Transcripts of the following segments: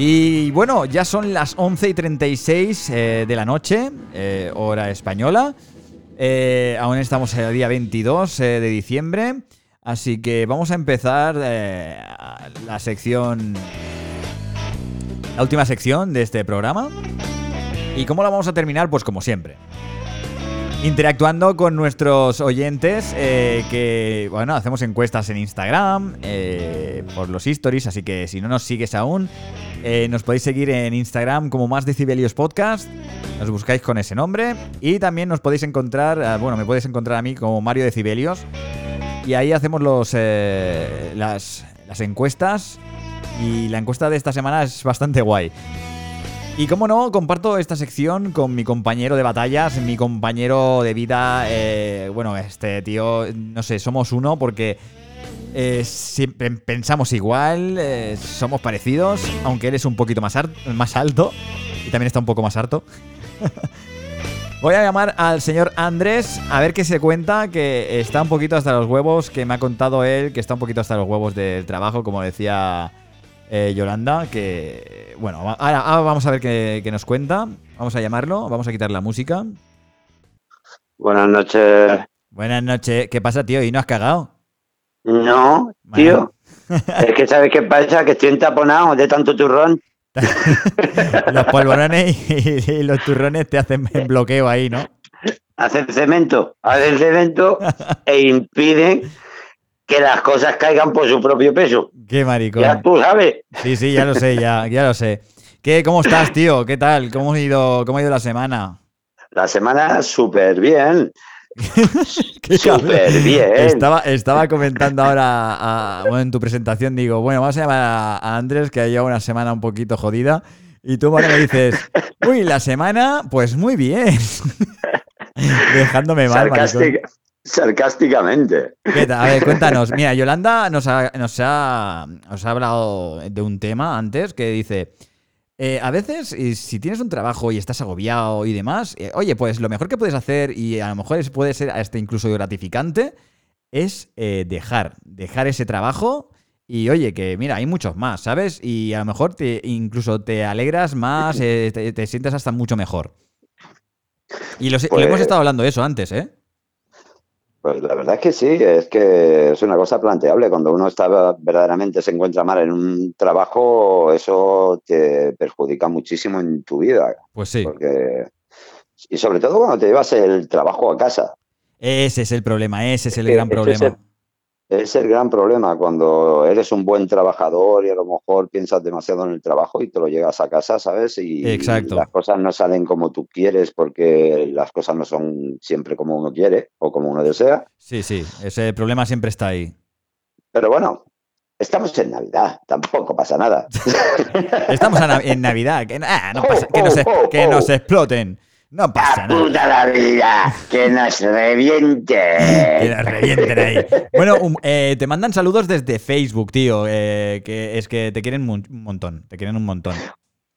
Y bueno, ya son las 11 y 36 eh, de la noche, eh, hora española. Eh, aún estamos el día 22 de diciembre. Así que vamos a empezar la sección. La última sección de este programa. ¿Y cómo la vamos a terminar? Pues como siempre interactuando con nuestros oyentes, eh, que, bueno, hacemos encuestas en Instagram, eh, por los stories, así que si no nos sigues aún, eh, nos podéis seguir en Instagram como Más Decibelios Podcast, nos buscáis con ese nombre, y también nos podéis encontrar, bueno, me podéis encontrar a mí como Mario Decibelios, y ahí hacemos los, las, las encuestas, y la encuesta de esta semana es bastante guay. Y como no, comparto esta sección con mi compañero de batallas, mi compañero de vida. Eh, bueno, este tío, no sé, somos uno porque eh, siempre pensamos igual, eh, somos parecidos, aunque él es un poquito más, más alto y también está un poco más harto. Voy a llamar al señor Andrés a ver qué se cuenta, que está un poquito hasta los huevos, que me ha contado él, que está un poquito hasta los huevos del trabajo, como decía eh, Yolanda, que bueno, ahora, vamos a ver qué, nos cuenta. Vamos a llamarlo, vamos a quitar la música. Buenas noches. Buenas noches. ¿Qué pasa, tío? ¿Y no has cagado? No, tío. es que sabes qué pasa, que estoy entaponado de tanto turrón. los polvorones y, los turrones te hacen bloqueo ahí, ¿no? Hacen cemento, hacen cemento e impiden que las cosas caigan por su propio peso. Qué maricón. Ya tú sabes. Sí, sí, ya lo sé, ya, ya lo sé. ¿Qué, ¿Cómo estás, tío? ¿Qué tal? ¿Cómo ha ido, cómo ha ido la semana? La semana súper bien. Súper bien. Estaba, estaba comentando ahora en tu presentación, digo, bueno, vamos a llamar a, Andrés, que ha llevado una semana un poquito jodida. Y tú ahora me dices, uy, la semana, pues muy bien. Dejándome mal. Sarcásticamente. A ver, cuéntanos. Mira, Yolanda nos ha, nos ha, hablado de un tema antes que dice. Eh, a veces, si tienes un trabajo y estás agobiado y demás, eh, oye, pues lo mejor que puedes hacer, y a lo mejor puede ser hasta incluso gratificante, es eh, dejar, dejar ese trabajo y oye, que mira, hay muchos más, ¿sabes? Y a lo mejor te, incluso te alegras más, te, sientes hasta mucho mejor. Y lo, hemos pues estado hablando de eso antes, ¿eh? Pues la verdad es que sí, es que es una cosa planteable. Cuando uno está verdaderamente se encuentra mal en un trabajo, eso te perjudica muchísimo en tu vida. Pues sí. Porque, y sobre todo cuando te llevas el trabajo a casa. Ese es el problema, ese es el gran problema. Es el gran problema cuando eres un buen trabajador y a lo mejor piensas demasiado en el trabajo y te lo llegas a casa, ¿sabes? Y, las cosas no salen como tú quieres porque las cosas no son siempre como uno quiere o como uno desea. Sí, sí, ese problema siempre está ahí. Pero bueno, Estamos en Navidad, tampoco pasa nada. Estamos en Navidad, que, no pasa, que, oh, que nos oh, oh. exploten. No pasa nada. puta la vida! ¡Que nos reviente! que nos revienten ahí. Bueno, eh, te mandan saludos desde Facebook, tío. Eh, que es que te quieren un montón. Te quieren un montón.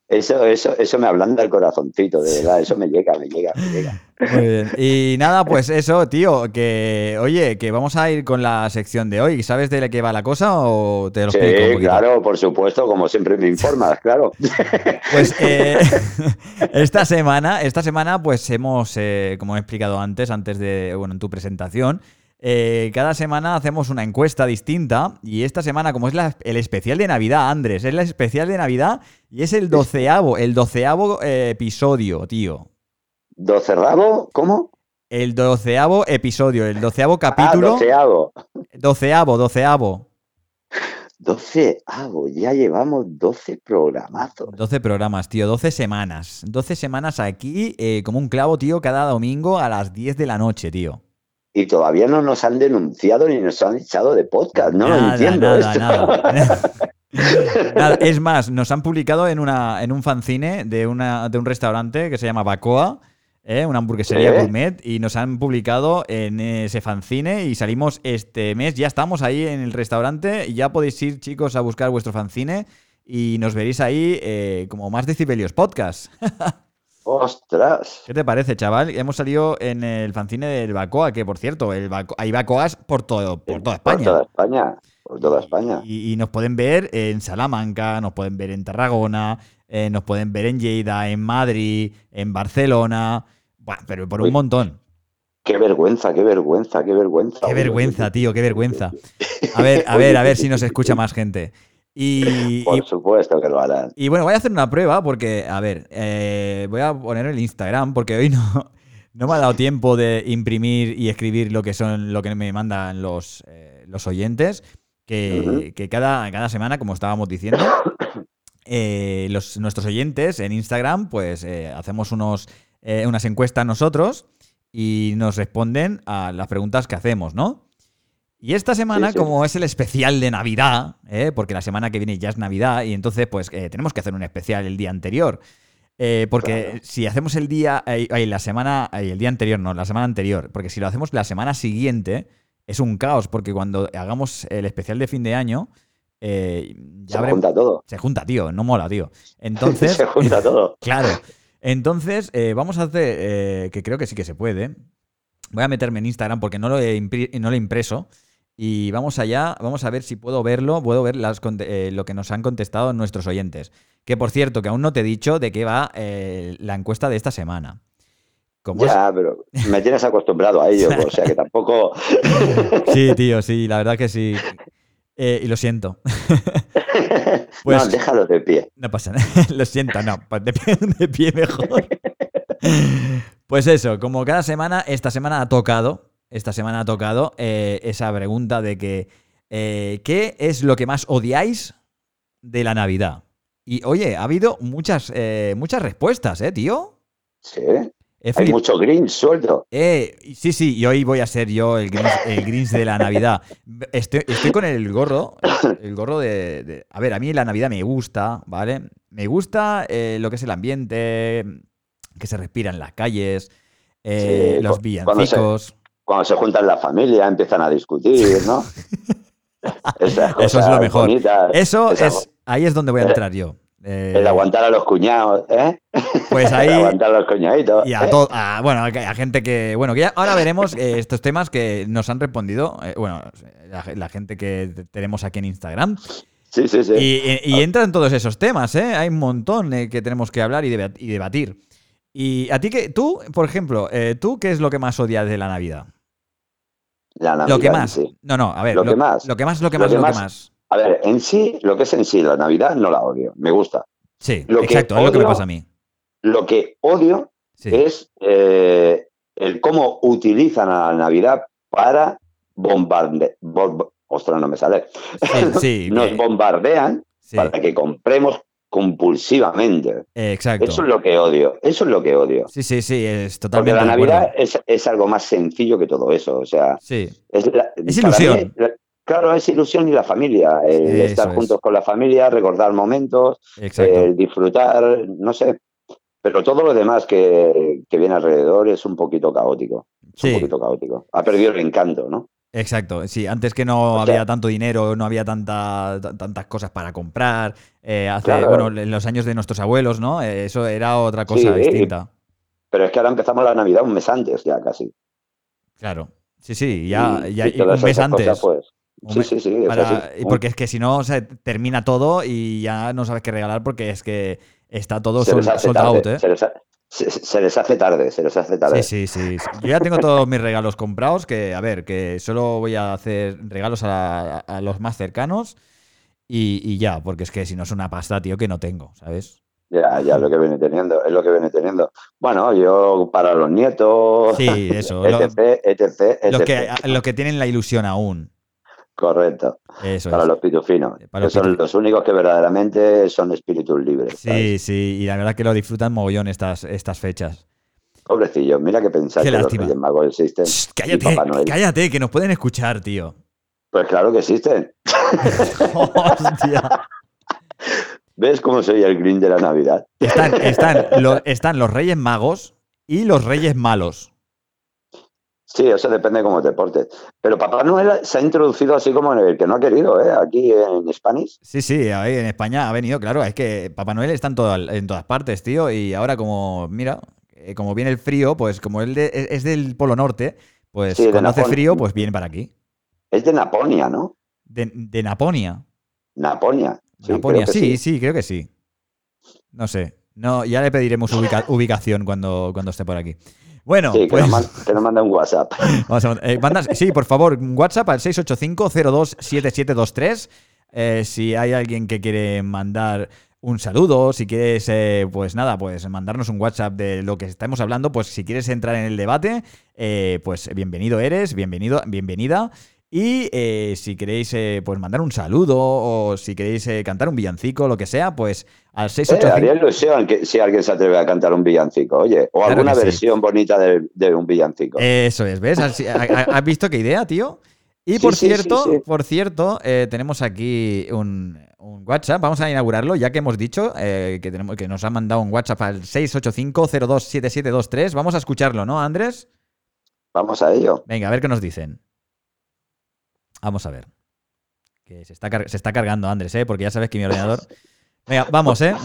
Eso, eso, eso me ablanda el corazoncito, de verdad, eso me llega, me llega, me llega. Muy bien. Y nada, pues eso, tío, que oye, que vamos a ir con la sección de hoy. ¿Sabes de qué va la cosa o te lo explico? Sí, claro, por supuesto, como siempre me informas, claro. Pues eh, esta semana, esta semana, pues hemos, eh, como he explicado antes, antes de, bueno, en tu presentación, eh, cada semana hacemos una encuesta distinta y esta semana, como es el especial de Navidad, Andrés, es el especial de Navidad y es el doceavo, el doceavo episodio, tío. ¿Doceavo? ¿Cómo? El doceavo episodio, el doceavo ah, capítulo. doceavo. Doceavo, doceavo. Doceavo, ya llevamos doce programazos. Doce programas, tío, doce semanas. Doce semanas aquí, eh, como un clavo, tío, cada domingo a las diez de la noche, tío y todavía no nos han denunciado ni nos han echado de podcast. No lo entiendo. es más, nos han publicado en, una, en un fanzine de, una, de un restaurante que se llama Bacoa, ¿eh? una hamburguesería gourmet, y nos han publicado en ese fanzine y salimos este mes. Ya estamos ahí en el restaurante y ya podéis ir, chicos, a buscar vuestro fanzine y nos veréis ahí eh, como más decibelios podcast. ¡Ostras! ¿Qué te parece, chaval? Hemos salido en el fanzine del Bacoa, que por cierto, el hay Bacoas por, todo, por toda España. Por toda España. por toda España. Y, nos pueden ver en Salamanca, nos pueden ver en Tarragona, eh, nos pueden ver en Lleida, en Madrid, en Barcelona, pero por un montón. Qué vergüenza, qué vergüenza, qué vergüenza. Qué vergüenza, tío, qué vergüenza. A ver, a ver, a ver si nos escucha más gente. Y, Por supuesto que lo harán. Y bueno, voy a hacer una prueba porque, a ver, eh, voy a poner el Instagram porque hoy no, no me ha dado tiempo de imprimir y escribir lo que son lo que me mandan los, eh, los oyentes. Que, cada, cada semana, como estábamos diciendo, eh, los, nuestros oyentes en Instagram, pues hacemos unos, unas encuestas nosotros y nos responden a las preguntas que hacemos, ¿no? Y esta semana, como es el especial de Navidad, ¿eh? porque la semana que viene ya es Navidad, y entonces pues eh, tenemos que hacer un especial el día anterior. Eh, porque si hacemos el día, la semana, el día anterior, no, la semana anterior, porque si lo hacemos la semana siguiente, es un caos, porque cuando hagamos el especial de fin de año, se junta todo. Se junta, tío, no mola, tío. Entonces. se junta todo. claro. Entonces, vamos a hacer, que creo que sí que se puede. Voy a meterme en Instagram porque no lo he, no lo he impreso. Y vamos allá, vamos a ver si puedo verlo, puedo ver las, eh, lo que nos han contestado nuestros oyentes. Que por cierto, que aún no te he dicho de qué va eh, la encuesta de esta semana. ya, pero me tienes acostumbrado a ello, o sea que tampoco... sí, tío, sí, la verdad que sí. Eh, y lo siento. pues, no, déjalo de pie. No pasa nada, lo siento, no, pues de pie, de pie mejor. pues eso, como cada semana, esta semana ha tocado esta semana ha tocado eh, esa pregunta de que eh, ¿qué es lo que más odiáis de la Navidad? Y oye, ha habido muchas, eh, muchas respuestas, ¿eh, tío? Sí. Hay mucho Grinch suelto. sí, sí, y hoy voy a ser yo el Grinch, de la Navidad. Estoy, con el gorro, el gorro de, A ver, a mí la Navidad me gusta, ¿vale? Me gusta lo que es el ambiente, que se respira en las calles, los villancicos cuando se juntan la familia, empiezan a discutir, ¿no? Eso es lo mejor. Eso es, ahí es donde voy a entrar yo. Eh, el aguantar a los cuñados, ¿eh? Pues ahí. el aguantar a los cuñaditos. Y a, ¿eh? bueno, a gente que. Bueno, que ahora veremos eh, estos temas que nos han respondido. bueno, la, gente que tenemos aquí en Instagram. Sí, sí, sí. Y, y, entran todos esos temas, ¿eh? Hay un montón que tenemos que hablar y, debatir. Y a ti que. Tú, por ejemplo, ¿tú qué es lo que más odias de la Navidad? lo que más. No, no, a ver. Lo, que más. Lo que más, lo que más, lo que más. A ver, en sí, lo que es en sí la Navidad no la odio. Me gusta. Sí, exacto, es lo que me pasa a mí. Lo que odio es eh, el cómo utilizan a la Navidad para bombardear. ostras, no me sale. Sí, Nos bombardean para que compremos compulsivamente. Exacto. Eso es lo que odio. Eso es lo que odio. Sí, sí, sí, es totalmente. Porque la Navidad es, algo más sencillo que todo eso. O sea, sí. es, ilusión. Claro, es ilusión y la familia. El estar juntos con la familia, recordar momentos, el disfrutar, no sé. Pero todo lo demás que, viene alrededor es un poquito caótico. un poquito caótico. Ha perdido el encanto, ¿no? Exacto, sí, antes que no había tanto dinero, no había tanta, tantas cosas para comprar, eh, hace, bueno, en los años de nuestros abuelos, ¿no? Eh, eso era otra cosa distinta. Pero es que ahora empezamos la Navidad un mes antes, ya casi. Claro, sí, sí, ya, ya un mes antes. pues, sí, sí, sí. y porque es que si no, se termina todo y ya no sabes qué regalar porque es que está todo sold, out, ¿eh? Se, les hace tarde, se les hace tarde. Sí, sí, sí. Yo ya tengo todos mis regalos comprados, que a ver, que solo voy a hacer regalos a, los más cercanos y, ya, porque es que si no es una pasta, tío, que no tengo, ¿sabes? Ya, ya lo que viene teniendo, es lo que viene teniendo. Bueno, yo para los nietos, sí, eso, etc, etc, etc. Los que, los que tienen la ilusión aún. Correcto. para los pitufinos. que son los únicos que verdaderamente son espíritus libres. Sí, sí, y la verdad que lo disfrutan mogollón estas, estas fechas. Pobrecillos, mira que pensar que los Reyes Magos existen. cállate, cállate, que nos pueden escuchar, tío. Pues claro que existen. Hostia. ¿Ves cómo soy el green de la Navidad? Están, están los Reyes Magos y los Reyes Malos. Sí, eso depende de cómo te portes. Pero Papá Noel se ha introducido así como en el que no ha querido, ¿eh? Aquí en Spanish. Sí, sí, ahí en España ha venido, claro. Es que Papá Noel está en, en todas partes, tío. Y ahora como, mira, eh, como viene el frío, pues como él es del Polo Norte, pues cuando hace frío, pues viene para aquí. Es de Naponia, ¿no? De, Naponia. Naponia. Sí, Naponia, sí, sí, creo que sí. No sé. No, ya le pediremos ubicación cuando, cuando esté por aquí. Bueno, sí, pues... que, nos manda un WhatsApp. Eh, sí, por favor, un WhatsApp al 685-027723. Eh, si hay alguien que quiere mandar un saludo, si quieres, eh, pues nada, pues mandarnos un WhatsApp de lo que estamos hablando, pues si quieres entrar en el debate, eh, pues bienvenido eres, bienvenido, bienvenida. Y eh, si queréis pues mandar un saludo o si queréis cantar un villancico, lo que sea, pues al 685... haría ilusión que, si alguien se atreve a cantar un villancico, oye, o alguna versión bonita de, un villancico. Eso es, ¿ves? ¿Has visto qué idea, tío? Y por cierto, por cierto, tenemos aquí un, un WhatsApp. Vamos a inaugurarlo, ya que hemos dicho eh, que, tenemos, que nos ha mandado un WhatsApp al 685-027723. Vamos a escucharlo, ¿no, Andrés? Vamos a ello. Venga, a ver qué nos dicen. Vamos a ver. Que se está, se está cargando, Andrés, ¿eh? porque ya sabes que mi ordenador. Venga, vamos, ¿eh?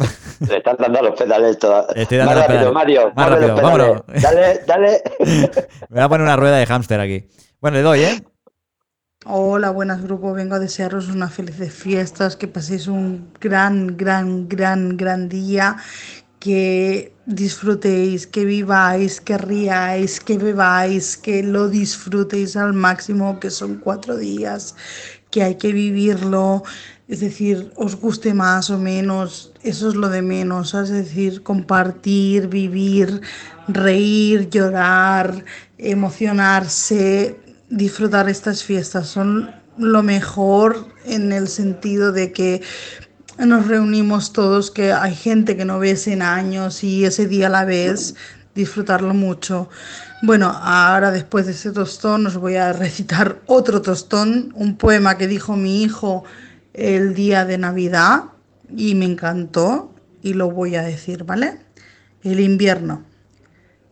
Le están dando los pedales todos. Estoy dando más rápido, Mario. Más rápido, vámonos. Dale, dale. Me voy a poner una rueda de hámster aquí. Bueno, le doy, ¿eh? Hola, buenas grupo. Vengo a desearos unas felices fiestas, que paséis un gran, gran, gran, gran día, que disfrutéis, que viváis, que riáis, que bebáis, que lo disfrutéis al máximo, que son cuatro días, que hay que vivirlo. Es decir, os guste más o menos, eso es lo de menos, es decir, compartir, vivir, reír, llorar, emocionarse, disfrutar estas fiestas. Son lo mejor en el sentido de que nos reunimos todos, que hay gente que no ves en años y ese día la ves, disfrutarlo mucho. Bueno, ahora después de ese tostón os voy a recitar otro tostón, un poema que dijo mi hijo el día de Navidad y me encantó y lo voy a decir, ¿vale? El invierno.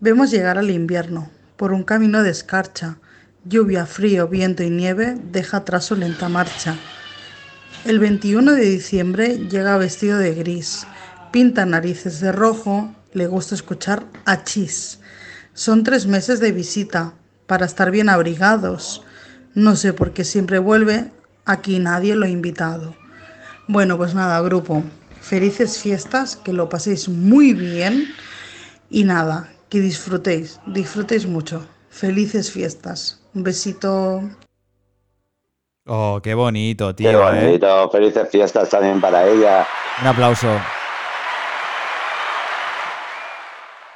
Vemos llegar al invierno por un camino de escarcha Lluvia, frío, viento y nieve deja atrás su lenta marcha. El 21 de diciembre llega vestido de gris, pinta narices de rojo, le gusta escuchar achís. Son tres meses de visita para estar bien abrigados. No sé por qué siempre vuelve, aquí nadie lo ha invitado. Bueno, pues nada, grupo, felices fiestas, que lo paséis muy bien y nada, que disfrutéis, disfrutéis mucho. Felices fiestas. Un besito. Oh, qué bonito, tío. Qué ¿eh? bonito. Felices fiestas también para ella. Un aplauso.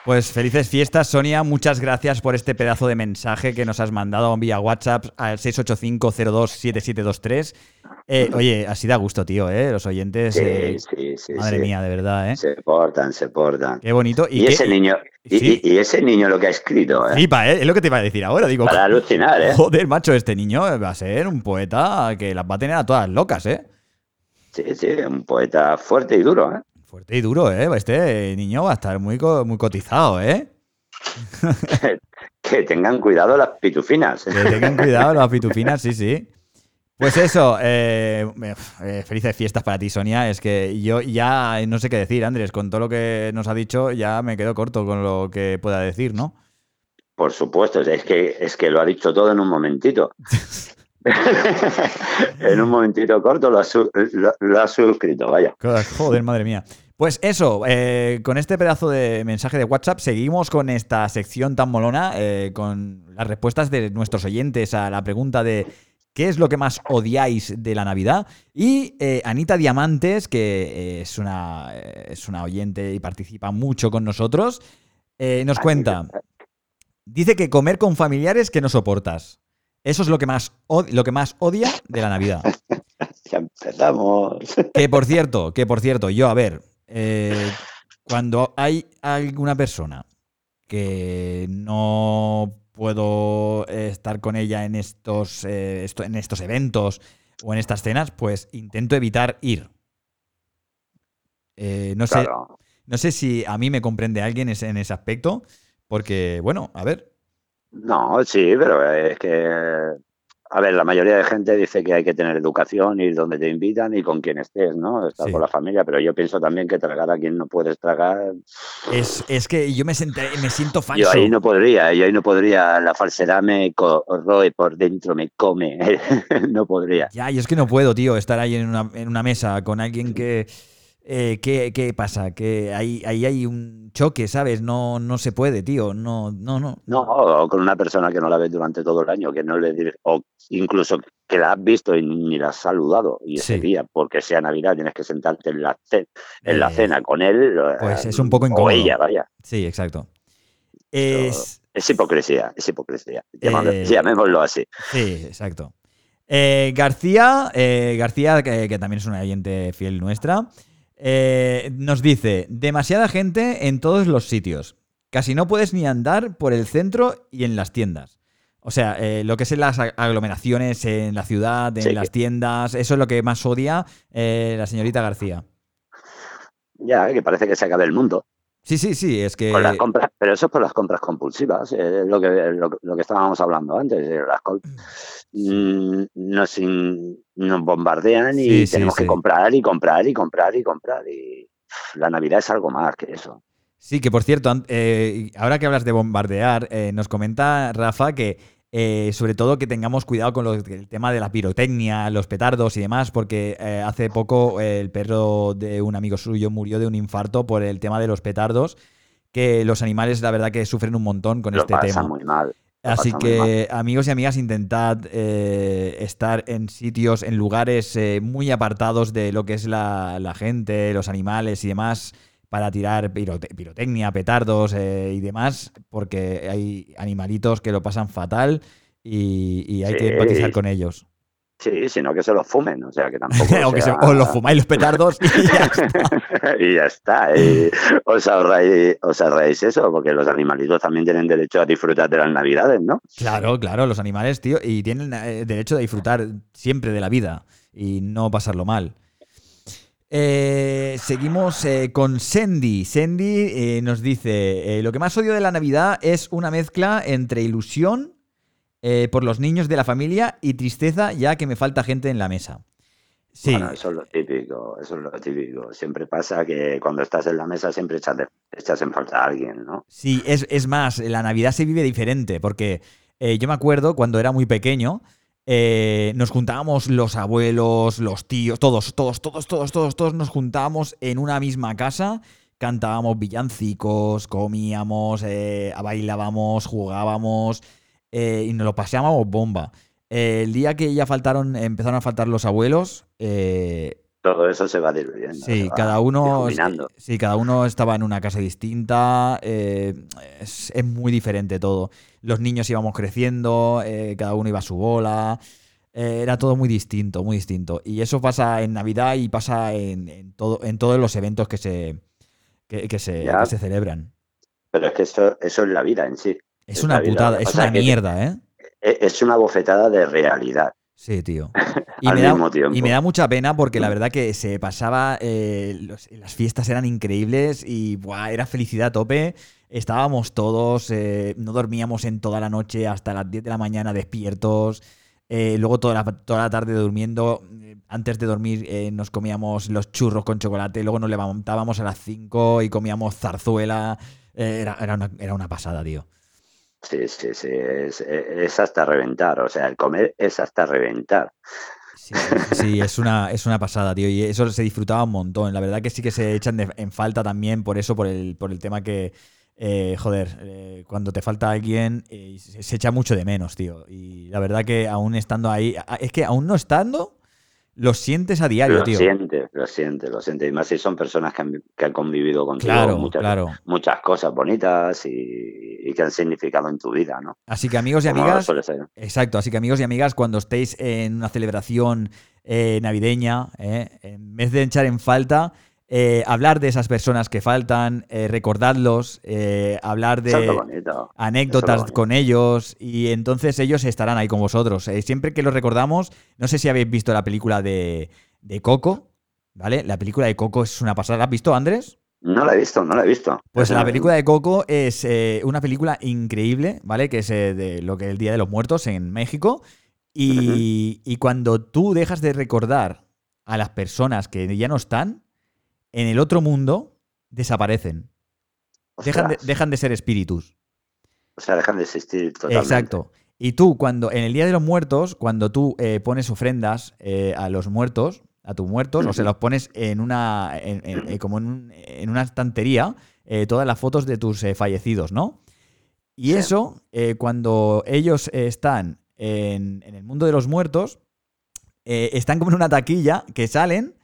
Pues felices fiestas, Sonia. Muchas gracias por este pedazo de mensaje que nos has mandado vía WhatsApp al 685-027723. Eh, oye, así da gusto, tío, ¿eh? Los oyentes. Sí, eh, sí, sí. Madre mía, de verdad, ¿eh? Se portan, se portan. Qué bonito. Y, ese niño, y, ese niño lo que ha escrito, ¿eh? Flipa, ¿eh? Es lo que te iba a decir ahora, digo. Para alucinar, ¿eh? Joder, macho, este niño va a ser un poeta que las va a tener a todas locas, ¿eh? Sí, sí, un poeta fuerte y duro, ¿eh? Fuerte y duro, ¿eh? Este niño va a estar muy, muy cotizado, ¿eh? que tengan cuidado las pitufinas. Que tengan cuidado las pitufinas, sí, sí. Pues eso, eh, eh, felices fiestas para ti, Sonia. Es que yo ya no sé qué decir, Andrés. Con todo lo que nos ha dicho, ya me quedo corto con lo que pueda decir, ¿no? Por supuesto, es que, es que lo ha dicho todo en un momentito. en un momentito corto lo ha, suscrito, vaya. Joder, madre mía. Pues eso, eh, con este pedazo de mensaje de WhatsApp seguimos con esta sección tan molona, con las respuestas de nuestros oyentes a la pregunta de qué es lo que más odiáis de la Navidad. Y eh, Anita Diamantes, que es, una, es una oyente y participa mucho con nosotros, eh, nos cuenta, dice que comer con familiares que no soportas. Eso es lo que más, lo que más odia de la Navidad. ya empezamos. Que por cierto, que por cierto, yo, a ver, eh, cuando hay alguna persona que no puedo estar con ella en estos, eh, en estos eventos o en estas cenas, pues intento evitar ir. Eh, no, sé, no sé si a mí me comprende alguien en ese aspecto, porque, bueno, a ver. No, sí, pero es que a ver, la mayoría de gente dice que hay que tener educación, ir donde te invitan y con quien estés, ¿no? Estar con la familia, pero yo pienso también que tragar a quien no puedes tragar. Es, que yo me, me siento falso. Yo ahí no podría, yo ahí no podría. La falsedad me corroe por dentro, me come. no podría. Ya, yo es que no puedo, tío, estar ahí en una, en una mesa con alguien que eh, ¿qué, pasa? Que ahí, ahí hay un choque, ¿sabes? No, no se puede, tío. No, no, no. No, o con una persona que no la ves durante todo el año, que no le dirige, o incluso que la has visto y ni la has saludado. Y ese día, porque sea Navidad, tienes que sentarte en la, en la eh, cena con él. Pues es un poco incómodo. O ella, vaya. Sí, exacto. Es, es hipocresía, es hipocresía. Eh, llamémoslo así. Sí, exacto. García, García que, que, también es una oyente fiel nuestra, eh, nos dice, demasiada gente en todos los sitios. Casi no puedes ni andar por el centro y en las tiendas. O sea, eh, lo que es en las aglomeraciones en la ciudad, en las tiendas, eso es lo que más odia eh, la señorita García. Ya, que parece que se acabe el mundo. Sí, sí, sí, es que... las compras, pero eso es por las compras compulsivas, lo, que, lo, que estábamos hablando antes. Las mm, nos, nos bombardean y tenemos que comprar y comprar y comprar y comprar. Y la Navidad es algo más que eso. Sí, que por cierto, eh, ahora que hablas de bombardear, eh, nos comenta Rafa que eh, sobre todo que tengamos cuidado con el tema de la pirotecnia, los petardos y demás, porque eh, hace poco el perro de un amigo suyo murió de un infarto por el tema de los petardos, que los animales la verdad que sufren un montón con este tema. Muy mal. Así que amigos y amigas, intentad eh, estar en sitios, en lugares muy apartados de lo que es la, la gente, los animales y demás para tirar pirotecnia, petardos eh, y demás, porque hay animalitos que lo pasan fatal y, hay que empatizar con ellos. Sí, sino que se los fumen, o sea que tampoco. o, los fumáis los petardos y ya está. y ya está. os, ahorráis, eso, porque los animalitos también tienen derecho a disfrutar de las navidades, ¿no? Claro, claro, los animales, tío, y tienen eh, derecho a disfrutar siempre de la vida y no pasarlo mal. Eh, seguimos eh, con Sandy. Sandy eh, nos dice, lo que más odio de la Navidad es una mezcla entre ilusión por los niños de la familia y tristeza ya que me falta gente en la mesa. Sí. Bueno, eso es lo típico, eso es lo típico. Siempre pasa que cuando estás en la mesa siempre echas, en falta a alguien, ¿no? Sí, es, es, más, la Navidad se vive diferente porque yo me acuerdo cuando era muy pequeño, eh, nos juntábamos los abuelos, los tíos, todos, todos, todos, todos, todos, todos nos juntábamos en una misma casa, cantábamos villancicos, comíamos, eh, bailábamos, jugábamos eh, y nos lo pasábamos bomba. el día que ya faltaron, empezaron a faltar los abuelos, todo eso se va diluyendo. Sí, cada uno, sí, cada uno estaba en una casa distinta. es, muy diferente todo los niños íbamos creciendo, eh, cada uno iba a su bola. Eh, era todo muy distinto, muy distinto. Y eso pasa en Navidad y pasa en, todo, en todos los eventos que se, que, se, celebran. Pero es que eso, eso es la vida en sí. Es, una putada, es una mierda, ¿eh? E, es una bofetada de realidad. Sí, tío. Y, me da, y me da mucha pena porque la verdad que se pasaba, eh, las fiestas eran increíbles y era felicidad a tope. Estábamos todos, eh, no dormíamos en toda la noche hasta las 10 de la mañana despiertos. Eh, luego toda la, toda la tarde durmiendo. Antes de dormir nos comíamos los churros con chocolate. Luego nos levantábamos a las 5 y comíamos zarzuela. era, era, una, era una pasada, tío. Sí, sí, sí, es, hasta reventar, o sea, el comer es hasta reventar. Sí, es, una, es una pasada, tío, y eso se disfrutaba un montón. La verdad que sí que se echan en falta también por eso, por el, por el tema que, eh, joder, eh, cuando te falta alguien, eh, se, echa mucho de menos, tío. Y la verdad que aún estando ahí, es que aún no estando, lo sientes a diario, tío. Lo sientes, lo sientes, lo sientes. Y más si son personas que han, convivido contigo claro, muchas, claro. muchas cosas bonitas y, que han significado en tu vida, ¿no? Así que amigos y amigas. Exacto, así que amigos y amigas, cuando estéis en una celebración eh, navideña, eh, en vez de echar en falta, eh, hablar de esas personas que faltan, eh, recordarlos, eh, hablar de anécdotas con ellos y entonces ellos estarán ahí con vosotros. siempre que los recordamos, no sé si habéis visto la película de, de, Coco, ¿vale? La película de Coco es una pasada. ¿La has visto, Andrés? No la he visto, no la he visto. Pues la película de Coco es una película increíble, ¿vale? Que es de lo que es el Día de los Muertos en México Y, cuando tú dejas de recordar a las personas que ya no están, en el otro mundo desaparecen. Dejan de, dejan de, ser espíritus. O sea, dejan de existir totalmente. Exacto. Y tú, cuando en el Día de los Muertos, cuando tú eh, pones ofrendas eh, a los muertos, a tus muertos, o se los pones en una, eh, como en, una estantería, todas las fotos de tus fallecidos, ¿no? Y eso, cuando ellos están en, el mundo de los muertos, están como en una taquilla que salen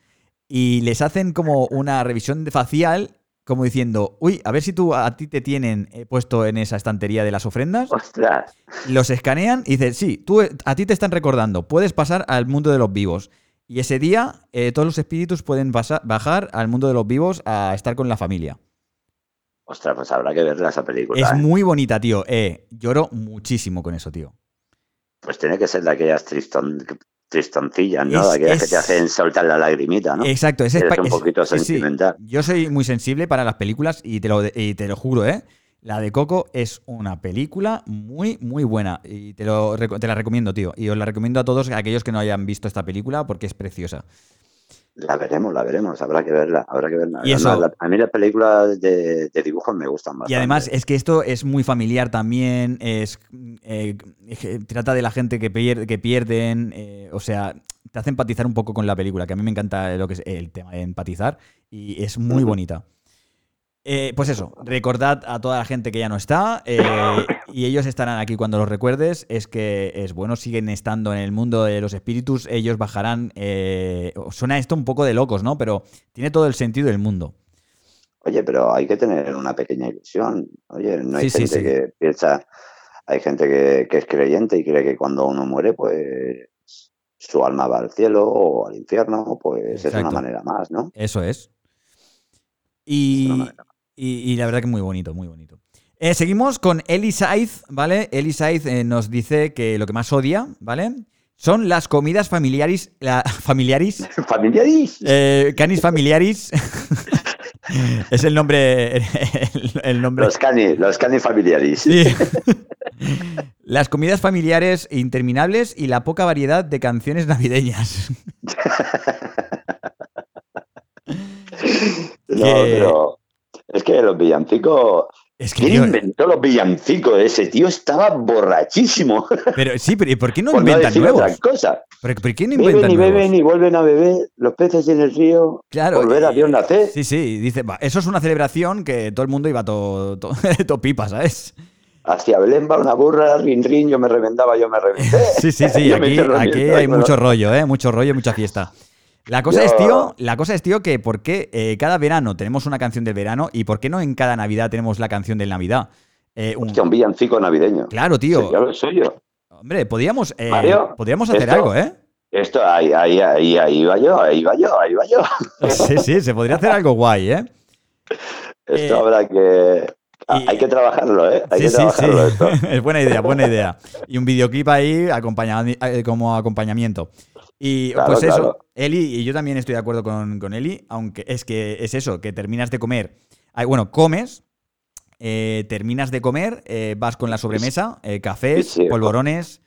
y les hacen como una revisión facial como diciendo, uy, a ver si tú a ti te tienen eh, puesto en esa estantería de las ofrendas. Ostras. Los escanean y dicen, sí, tú, a ti te están recordando, puedes pasar al mundo de los vivos. Y ese día eh, todos los espíritus pueden bajar al mundo de los vivos a estar con la familia. Ostras, pues habrá que verla esa película. Es ¿eh? muy bonita, tío. lloro muchísimo con eso, tío. Pues tiene que ser de aquellas tristón, tristoncillas, ¿no? Aquellas que te hacen soltar la lagrimita, ¿no? Exacto, es, un poquito sentimental. Yo soy muy sensible para las películas y te, lo, te lo juro, ¿eh? La de Coco es una película muy, muy buena. Y te, lo, te la recomiendo, tío. Y os la recomiendo a todos aquellos que no hayan visto esta película porque es preciosa. La veremos, la veremos, habrá que verla, habrá que verla. a mí las películas de, dibujos me gustan más. Y además es que esto es muy familiar también, es eh, trata de la gente que, pierde, que pierden, eh, o sea, te hace empatizar un poco con la película, que a mí me encanta lo que es el tema de empatizar y es muy bonita. Eh, pues eso, recordad a toda la gente que ya no está eh, y ellos estarán aquí cuando los recuerdes. Es que es bueno, siguen estando en el mundo de los espíritus, ellos bajarán. Eh, suena esto un poco de locos, ¿no? Pero tiene todo el sentido del mundo. Oye, pero hay que tener una pequeña ilusión. Oye, no hay gente que piensa, hay gente que, es creyente y cree que cuando uno muere, pues su alma va al cielo o al infierno, pues es una manera más, ¿no? Eso es. Y, y, la verdad que muy bonito, muy bonito. Eh, seguimos con Eli Saiz, ¿vale? Eli Saiz eh, nos dice que lo que más odia, ¿vale? Son las comidas familiares. La, familiaris. ¿Familiaris? Eh, canis familiaris. es el nombre, el, nombre. Los canis, los canis familiaris. Sí. Las comidas familiares interminables y la poca variedad de canciones navideñas. no, pero es que los villancicos. Es que, ¿Quién inventó los villancicos? Ese tío estaba borrachísimo. Pero sí, pero ¿y por qué no inventan nuevos? Otra cosa. ¿Pero, ¿Por qué no inventan Beben y beben y vuelven a beber, los peces en el río, claro, volver a Dios nacer. Sí, sí, dice, eso es una celebración que todo el mundo iba todo, todo, pipa, ¿sabes? Hacia Belén va una burra, rin rin, yo me reventaba, yo me reventé. Sí, sí, sí, aquí, aquí hay mucho rollo, ¿eh? Mucho rollo, mucha fiesta. La cosa es, tío, la cosa es, tío, que por qué eh, cada verano tenemos una canción del verano y por qué no en cada Navidad tenemos la canción del Navidad. Eh, un... un villancico navideño. Claro, tío. lo soy yo. Hombre, podríamos, eh, podríamos hacer algo, ¿eh? Esto, ahí, ahí, ahí, ahí va yo, ahí va yo, ahí va yo. Sí, sí, se podría hacer algo guay, ¿eh? Esto habrá que... Hay que trabajarlo, ¿eh? Hay sí, que trabajarlo sí, sí. es buena idea, buena idea. Y un videoclip ahí como acompañamiento. Y pues eso, Eli, y yo también estoy de acuerdo con, Eli, aunque es que es eso, que terminas de comer, bueno, comes, eh, terminas de comer, eh, vas con la sobremesa, eh, cafés, polvorones.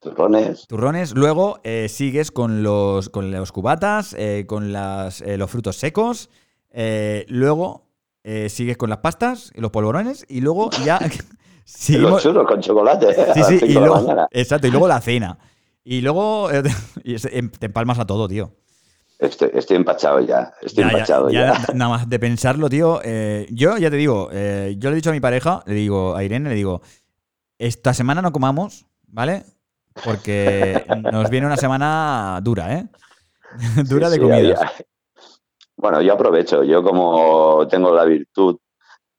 Turrones. Turrones. Luego sigues con los, con los cubatas, con las, los frutos secos. luego sigues con las pastas, los polvorones. Y luego ya. seguimos... Los churros con chocolate. Sí, sí, y luego, exacto. Y luego la cena. Y luego eh, em, te empalmas a todo, tío. Estoy, empachado ya. Estoy empachado ya, Nada más de pensarlo, tío. Eh, yo ya te digo, eh, yo le he dicho a mi pareja, le digo a Irene, le digo, esta semana no comamos, ¿vale? Porque nos viene una semana dura, ¿eh? dura de comida. Bueno, yo aprovecho. Yo como tengo la virtud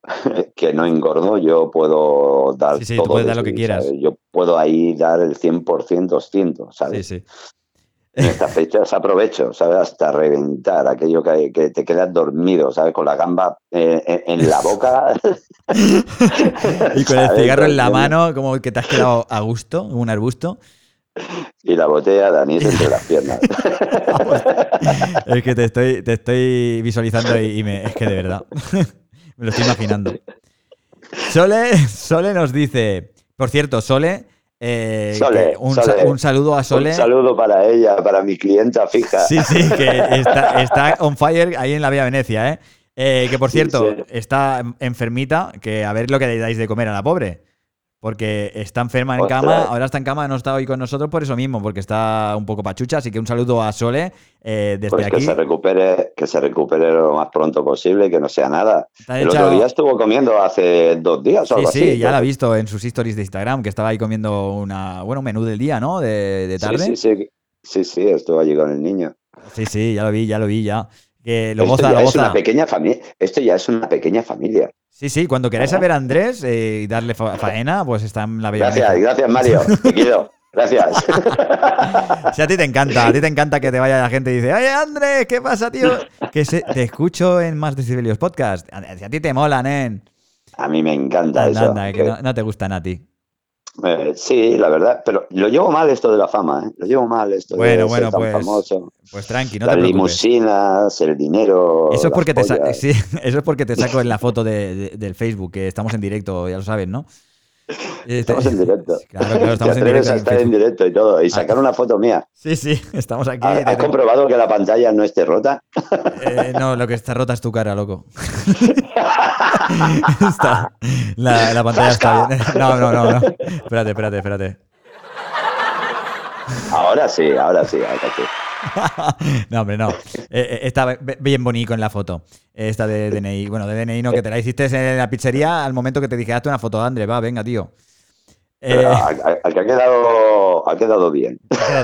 que no engordo, yo puedo dar sí, sí, todo. puedes dar lo que quieras. Yo puedo ahí dar el 100%, 200, ¿sabes? Sí, sí. En estas fechas aprovecho, ¿sabes? Hasta reventar aquello que, que te quedas dormido, ¿sabes? Con la gamba eh, en, la boca. y con el cigarro en la mano, como que te has quedado a gusto, un arbusto. Y la botella de anís entre las piernas. es que te estoy, te estoy visualizando y, me, es que de verdad. Me lo estoy imaginando. Sole, Sole nos dice, por cierto, Sole, Eh, un, saludo a Sole. Un saludo para ella, para mi clienta fija. Sí, sí, que está, on fire ahí en la Vía Venecia, ¿eh? eh que por cierto, está enfermita, que a ver lo que le dais de comer a la pobre. Porque está enferma en cama, ahora está en cama, no está hoy con nosotros por eso mismo, porque está un poco pachucha. Así que un saludo a Sole eh, desde pues aquí. Que se, recupere, que se recupere lo más pronto posible, que no sea nada. El otro día estuvo comiendo hace dos días o algo sí, así. Sí, ya la he visto en sus stories de Instagram, que estaba ahí comiendo una, bueno, un menú del día, ¿no? De, tarde. Sí, sí, sí, sí, sí, estuvo allí con el niño. Sí, sí, ya lo vi, ya lo vi, ya. Que lo esto goza, ya lo es una pequeña familia. Esto ya es una pequeña familia. Sí, sí, cuando queráis saber a Andrés eh, y darle faena, pues está en la bella. Gracias, gracias Mario, te quiero. Gracias. Si a ti te encanta, a ti te encanta que te vaya la gente y dice, oye Andrés, ¿qué pasa, tío? Que te escucho en Más Decibelios Podcast. Si a ti te molan, ¿eh? A mí me encanta eso. Anda, que no, te gustan a ti. Eh, sí, la verdad, pero lo llevo mal esto de la fama, ¿eh? Lo llevo mal esto bueno, de bueno, ser tan pues, famoso. Pues tranqui, no Las te limusinas, el dinero. Eso es, porque te sí, eso es porque te saco en la foto de, del Facebook, que estamos en directo, ya lo sabes, ¿no? Estamos en directo. Claro, claro, estamos en directo. A estar en, directo y todo. Y sacar una foto mía. Sí, sí, estamos aquí. ¿Has, comprobado que la pantalla no esté rota? Eh, no, lo que está rota es tu cara, loco. está, la, la, pantalla está bien. No, no, no, no. Espérate, espérate, espérate. Ahora sí, ahora sí, ahora sí. no, hombre, no. Eh, eh, está bien bonito en la foto. Esta de DNI. Bueno, de DNI no, que te la hiciste en la pizzería al momento que te dije, hazte una foto de André, va, venga, tío. Eh, ha, quedado, ha quedado bien.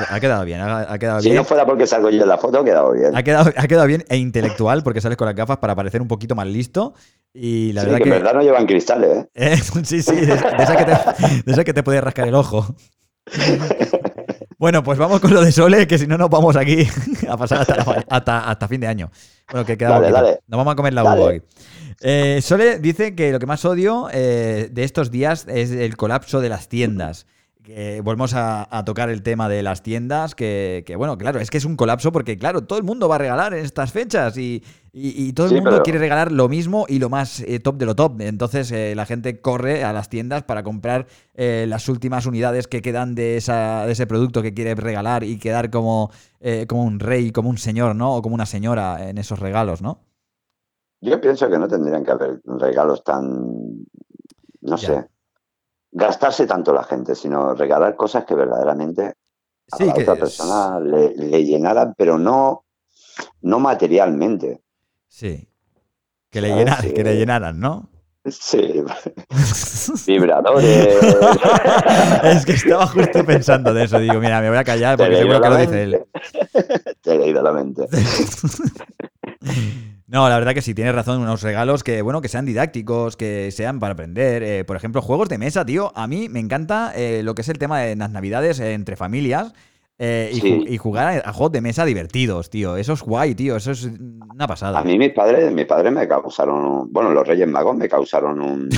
Ha quedado, bien, ha, quedado bien. Si no fuera porque salgo yo en la foto, ha quedado bien. Ha quedado, ha quedado bien e intelectual porque sales con las gafas para parecer un poquito más listo. Y la verdad que, que. En verdad no llevan cristales, ¿eh? sí, sí, de, que te, de esa que te puede rascar el ojo. Bueno, pues vamos con lo de Sole, que si no nos vamos aquí a pasar hasta, hasta, fin de año. Bueno, que queda dale, dale. Nos vamos a comer la uva hoy. Eh, Sole dice que lo que más odio eh, de estos días es el colapso de las tiendas volvemos a, tocar el tema de las tiendas, que, bueno, claro, es que es un colapso porque, claro, todo el mundo va a regalar en estas fechas y, todo el mundo quiere regalar lo mismo y lo más eh, top de lo top. Entonces eh, la gente corre a las tiendas para comprar eh, las últimas unidades que quedan de, esa, de ese producto que quiere regalar y quedar como, como un rey, como un señor, ¿no? O como una señora en esos regalos, ¿no? Yo pienso que no tendrían que haber regalos tan, no sé, gastarse tanto la gente, sino regalar cosas que verdaderamente a la otra persona le, llenaran, pero no, no materialmente. Sí. Que le, llenaran, que le llenaran, ¿no? Sí. Vibradores. es que estaba justo pensando de eso. Digo, mira, me voy a callar porque seguro que lo dice él. Te he leído la mente. No, la verdad que sí, tienes razón, unos regalos que, bueno, que sean didácticos, que sean para aprender. Eh, por ejemplo, juegos de mesa, tío. A mí me encanta eh, lo que es el tema de las navidades eh, entre familias. y, jugar a, juegos de mesa divertidos, tío. Eso es guay, tío. Eso es una pasada. A mí mis padres, mis padres me causaron, bueno, los Reyes Magos me causaron un,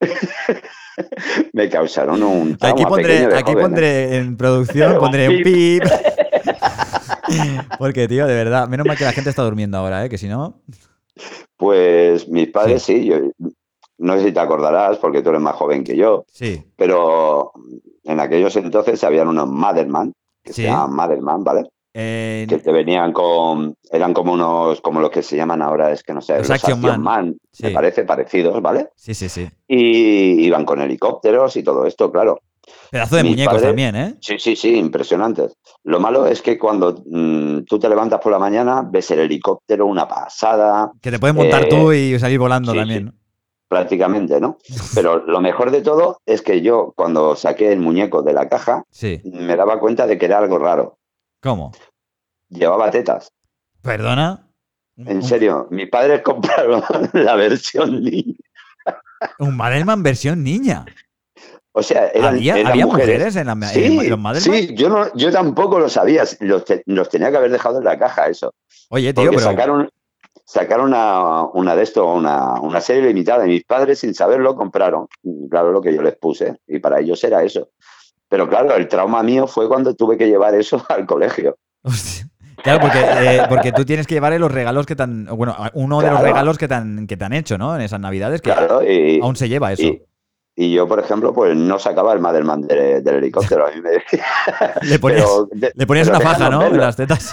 me causaron un. Aquí pondré, aquí pondré en producción, pondré un pip. Porque, tío, de verdad, menos mal que la gente está durmiendo ahora, ¿eh? Que si no. Pues mis padres sí, yo no sé si te acordarás, porque tú eres más joven que yo. Sí. Pero en aquellos entonces habían unos Motherman, que se llamaban Motherman, ¿vale? Que te venían con. Eran como unos. Como los que se llaman ahora, es que no sé. Los, Action, Man. Me parece parecidos, ¿vale? Sí, sí, sí. Y iban con helicópteros y todo esto, claro. Pedazo de muñecos también, ¿eh? Sí, sí, sí, impresionantes. Lo malo es que cuando mm, tú te levantas por la mañana, ves el helicóptero, una pasada. Que te puedes montar tú eh, y salir volando también. prácticamente, ¿no? Pero lo mejor de todo es que yo, cuando saqué el muñeco de la caja, me daba cuenta de que era algo raro. ¿Cómo? Llevaba tetas. ¿Perdona? En serio, mis padres compraron la versión niña. Un Madelman versión niña. O sea, eran, ¿Había, mujeres, en, la, sí, los Madelman? Sí, yo, no, yo tampoco lo sabía. Los, tenía que haber dejado en la caja, eso. Oye, tío, pero... Sacaron, sacaron una, una de esto, una, una serie limitada. Y mis padres, sin saberlo, compraron. Claro, lo que yo les puse. Y para ellos era eso. Pero claro, el trauma mío fue cuando tuve que llevar eso al colegio. Claro, porque, eh, porque tú tienes que llevar los regalos que te han. Bueno, uno de los regalos que te han, que te han hecho, ¿no? En esas navidades, que aún se lleva eso y yo, por ejemplo, pues no sacaba el Madelman del, del helicóptero. A mí me... le, ponías, le ponías una faja, ¿no? En las tetas.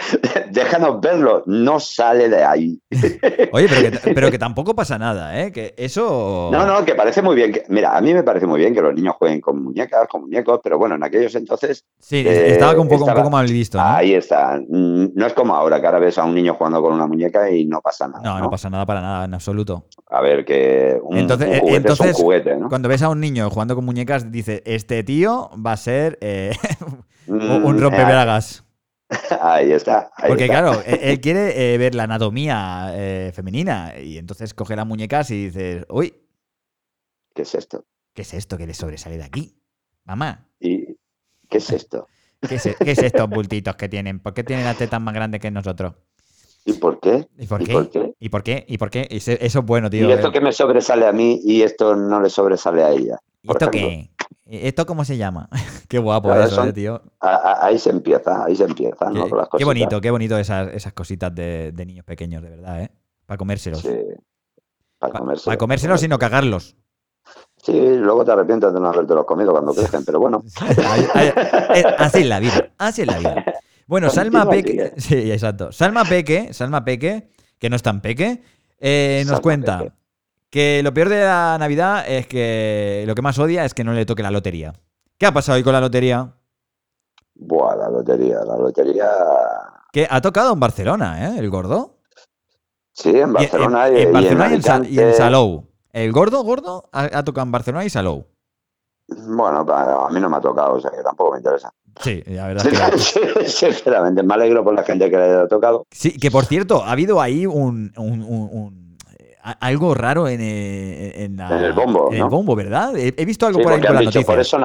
déjanos verlo, no sale de ahí. Oye, pero que, pero que, tampoco pasa nada, ¿eh? Que eso... No, no, que parece muy bien. Que, mira, a mí me parece muy bien que los niños jueguen con muñecas, con muñecos, pero bueno, en aquellos entonces... Sí, estaba un poco, un poco mal visto. ¿no? Ahí está. No es como ahora, que ahora ves a un niño jugando con una muñeca y no pasa nada. No, no, pasa nada para nada, en absoluto. A ver, que un, entonces, juguete es un juguete, ¿no? Cuando ves a un niño jugando con muñecas, dice, este tío va a ser eh, un mm, rompebragas. Ahí está. Porque claro, e-, él, quiere eh, ver la anatomía eh, femenina y entonces coge las muñecas y dices, uy. ¿Qué es esto? ¿Qué es esto que le sobresale de aquí? Mamá. ¿Y qué es esto? ¿Qué es, ¿Qué es estos bultitos que tienen? ¿Por qué tienen las tetas más grandes que nosotros? ¿Y por qué? ¿Y por qué? ¿Y por qué? ¿Y por qué? Eso es bueno, tío. Y esto que me sobresale a mí y esto no le sobresale a ella. ¿Y esto qué? ¿Esto cómo se llama? qué guapo eso, eh, tío. ahí se empieza, ahí se empieza, ¿no? Qué, bonito, qué bonito esas, esas cositas de, niños pequeños, de verdad, ¿eh? Para comérselos. Sí, para comérselos. Para comérselos y no cagarlos. Sí, luego te arrepientes de no haberte los comido cuando crecen, pero bueno. así es la vida, así es la vida. Bueno, Salma Peque. Sí, exacto. Salma Peque, Salma Peque, que no es tan peque, eh, nos cuenta que lo peor de la Navidad es que lo que más odia es que no le toque la lotería. ¿Qué ha pasado hoy con la lotería? Buah, la lotería, la lotería. Que ha tocado en Barcelona, ¿eh? El gordo. Sí, en Barcelona y, en, Barcelona y en, Salou. El gordo, gordo, ha, tocado en Barcelona y Salou. Bueno, a mí no me ha tocado, o sea que tampoco me interesa. Sí, la verdad. Es que... Sinceramente, me alegro por la gente que le ha tocado. Sí, que por cierto, ha habido ahí un, algo raro en, eh, en, el bombo. En el bombo, ¿verdad? He, visto algo por ahí por la noticia. Por eso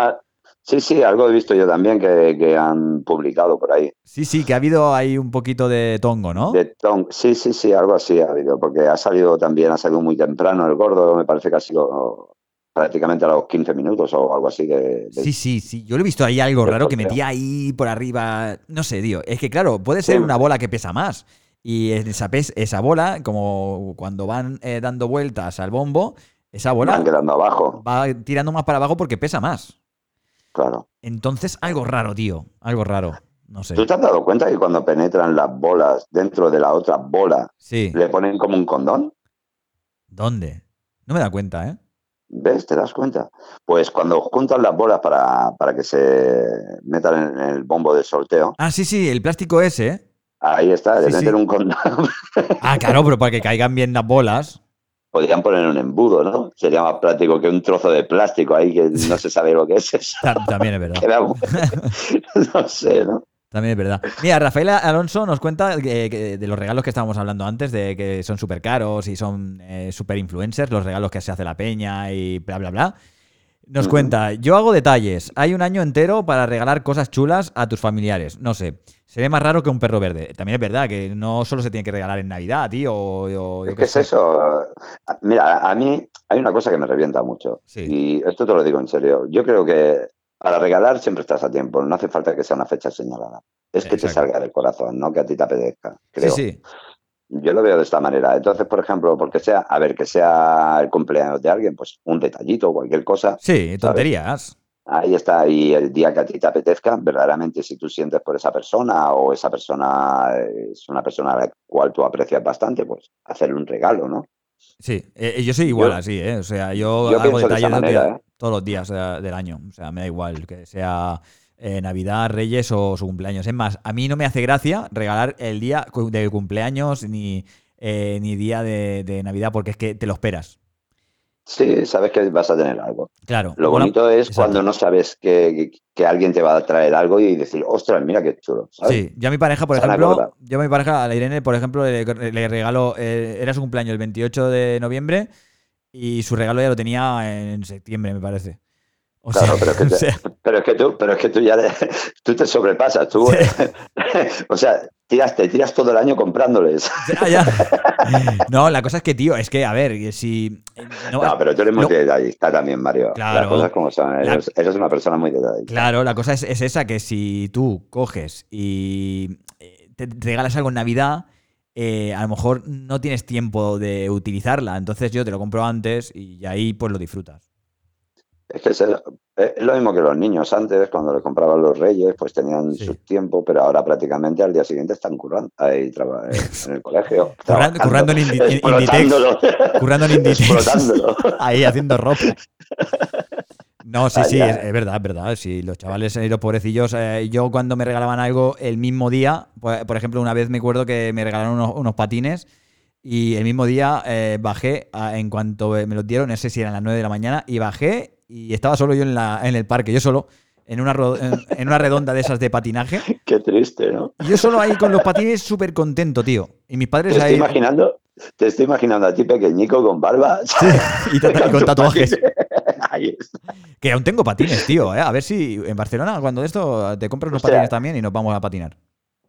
Sí, sí, algo he visto yo también que, han publicado por ahí. Sí, sí, que ha habido ahí un poquito de tongo, ¿no? De tongo, sí, sí, sí, algo así ha habido, porque ha salido también, ha salido muy temprano el gordo, me parece que ha sido prácticamente a los 15 minutos o algo así. De, Sí, sí, sí. Yo lo he visto ahí algo raro que metía ahí por arriba. No sé, tío. Es que claro, puede ser una bola que pesa más. Y esa, esa bola, como cuando van eh, dando vueltas al bombo, esa bola van quedando abajo. va tirando más para abajo porque pesa más. Claro. Entonces, algo raro, tío. Algo raro. No sé. ¿Tú te has dado cuenta que cuando penetran las bolas dentro de la otra bola, le ponen como un condón? ¿Dónde? No me da cuenta, ¿eh? ¿Ves? ¿Te das cuenta? Pues cuando juntan las bolas para, para que se metan en el bombo del sorteo. Ah, sí, sí, el plástico ese. ¿eh? Ahí está, le meten un condón. Ah, claro, pero para que caigan bien las bolas. Podrían poner un embudo, ¿no? Sería más práctico que un trozo de plástico ahí que no se sabe lo que es eso. También es verdad. no sé, ¿no? También es verdad. Mira, Rafael Alonso nos cuenta de los regalos que estábamos hablando antes, de que son súper caros y son eh, súper influencers, los regalos que se hace la peña y bla, bla, bla. Nos cuenta, yo hago detalles. Hay un año entero para regalar cosas chulas a tus familiares. No sé, se ve más raro que un perro verde. También es verdad que no solo se tiene que regalar en Navidad, tío. es que es eso. Mira, a mí hay una cosa que me revienta mucho. Y esto te lo digo en serio. Yo creo que para regalar siempre estás a tiempo, no hace falta que sea una fecha señalada. Es que te salga del corazón, no que a ti te apetezca. Creo. Sí, sí. Yo lo veo de esta manera. Entonces, por ejemplo, porque sea, a ver, que sea el cumpleaños de alguien, pues un detallito o cualquier cosa. Sí, tonterías. Ahí está, y el día que a ti te apetezca, verdaderamente si tú sientes por esa persona o esa persona es una persona a la cual tú aprecias bastante, pues hacerle un regalo, ¿no? Sí, eh, yo soy igual así, ¿eh? O sea, yo, hago detalles ¿eh? Todos los días del año. O sea, me da igual que sea eh, Navidad, Reyes o su cumpleaños. Es más, a mí no me hace gracia regalar el día de cumpleaños ni, ni día de, Navidad porque es que te lo esperas. Sí, sabes que vas a tener algo. Claro. Lo bonito es cuando no sabes que, alguien te va a traer algo y decir, ostras, mira qué chulo. Sí, yo a mi pareja, por ejemplo, yo a mi pareja, a la Irene, por ejemplo, le, regalo, eh, era su cumpleaños el 28 de noviembre y su regalo ya lo tenía en septiembre, me parece claro, pero, es que tú, pero es que tú ya tú te sobrepasas. Tú, o sea, tiras, te tiras todo el año comprándoles. No, la cosa es que, tío, es que, a ver, si. No, pero tú eres muy detallista también, Mario. Claro, Las cosas como son. Eres, una persona muy detallista. Claro, la cosa es, esa: que si tú coges y eh, te regalas algo en Navidad. Eh, a lo mejor no tienes tiempo de utilizarla, entonces yo te lo compro antes y ahí pues lo disfrutas. Es que es, lo mismo que los niños antes, cuando les compraban los reyes, pues tenían su tiempo, pero ahora prácticamente al día siguiente están currando ahí en el colegio. currando, en Inditex. Currando en Inditex. ahí haciendo ropa. No, sí, sí, es, verdad, es verdad. Sí, los chavales y los pobrecillos, eh, yo cuando me regalaban algo el mismo día, pues, por ejemplo, una vez me acuerdo que me regalaron unos, patines y el mismo día eh, bajé, en cuanto me los dieron, no sé si eran las 9 de la mañana, y bajé y estaba solo yo en, la, en el parque, yo solo, en una, en, una redonda de esas de patinaje. Qué triste, ¿no? yo solo ahí con los patines súper contento, tío. Y mis padres te estoy Imaginando, te estoy imaginando a ti pequeñico con barba. y, con tatuajes. Que aún tengo patines, tío. ¿eh? A ver si en Barcelona, cuando de esto, te compras unos patines también y nos vamos a patinar.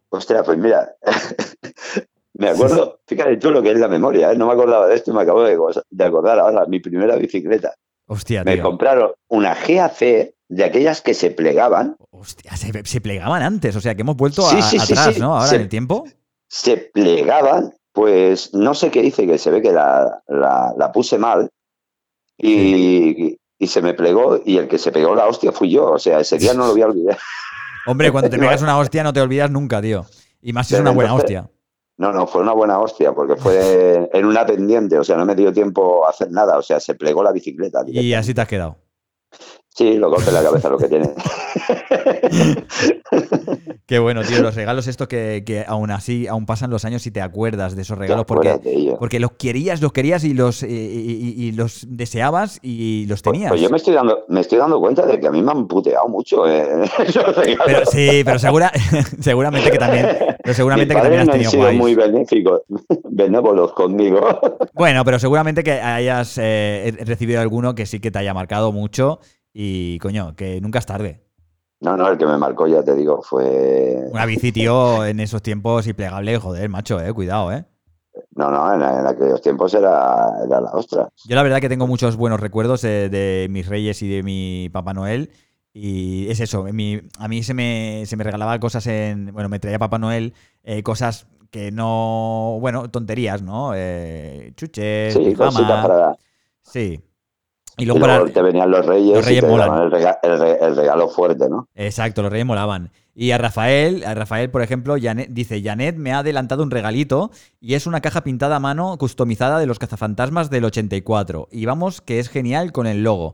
Ostras, pues mira, me acuerdo, fíjate tú lo que es la memoria, ¿eh? no me acordaba de esto y me acabo de, acordar ahora, mi primera bicicleta. Hostia, Me compraron una GAC de aquellas que se plegaban. Hostia, se, plegaban antes, o sea que hemos vuelto a, atrás, ¿no? Ahora en el tiempo. Se plegaban, pues no sé qué hice, que se ve que la, puse mal y, y se me plegó y el que se pegó la hostia fui yo. O sea, ese día no lo voy a olvidar. Hombre, cuando te pegas una hostia no te olvidas nunca, tío. Y más si es una buena hostia. No, no, fue una buena hostia, porque fue en una pendiente, o sea, no me dio tiempo a hacer nada, o sea, se plegó la bicicleta. Y así te has quedado. Sí, lo golpe en la cabeza lo que tiene. Qué bueno, tío, los regalos estos que, que, aún así, aún pasan los años y te acuerdas de esos regalos porque, porque los querías, los querías y los, y, los deseabas y los pues, tenías. Pues, yo me estoy dando, me estoy dando cuenta de que a mí me han puteado mucho eh, pero, sí, pero segura, seguramente que también, pero seguramente que también has tenido han sido muy benéficos, benévolos conmigo. Bueno, pero seguramente que hayas eh, recibido alguno que sí que te haya marcado mucho y coño, que nunca es tarde. No, no, el que me marcó, ya te digo, fue. Una bici, tío, en esos tiempos y plegable, joder, macho, eh, cuidado, eh. No, no, en, aquellos tiempos era, la ostra. Yo la verdad que tengo muchos buenos recuerdos de, mis reyes y de mi Papá Noel. Y es eso, a mí se me, se me regalaba cosas en. Bueno, me traía Papá Noel eh, cosas que no. Bueno, tonterías, ¿no? Eh, chuches, sí, para... Sí. Y luego, te venían los reyes, los reyes y el, regalo, fuerte, ¿no? Exacto, los reyes molaban. Y a Rafael, a Rafael, por ejemplo, dice, Janet me ha adelantado un regalito y es una caja pintada a mano customizada de los cazafantasmas del 84. Y vamos, que es genial con el logo.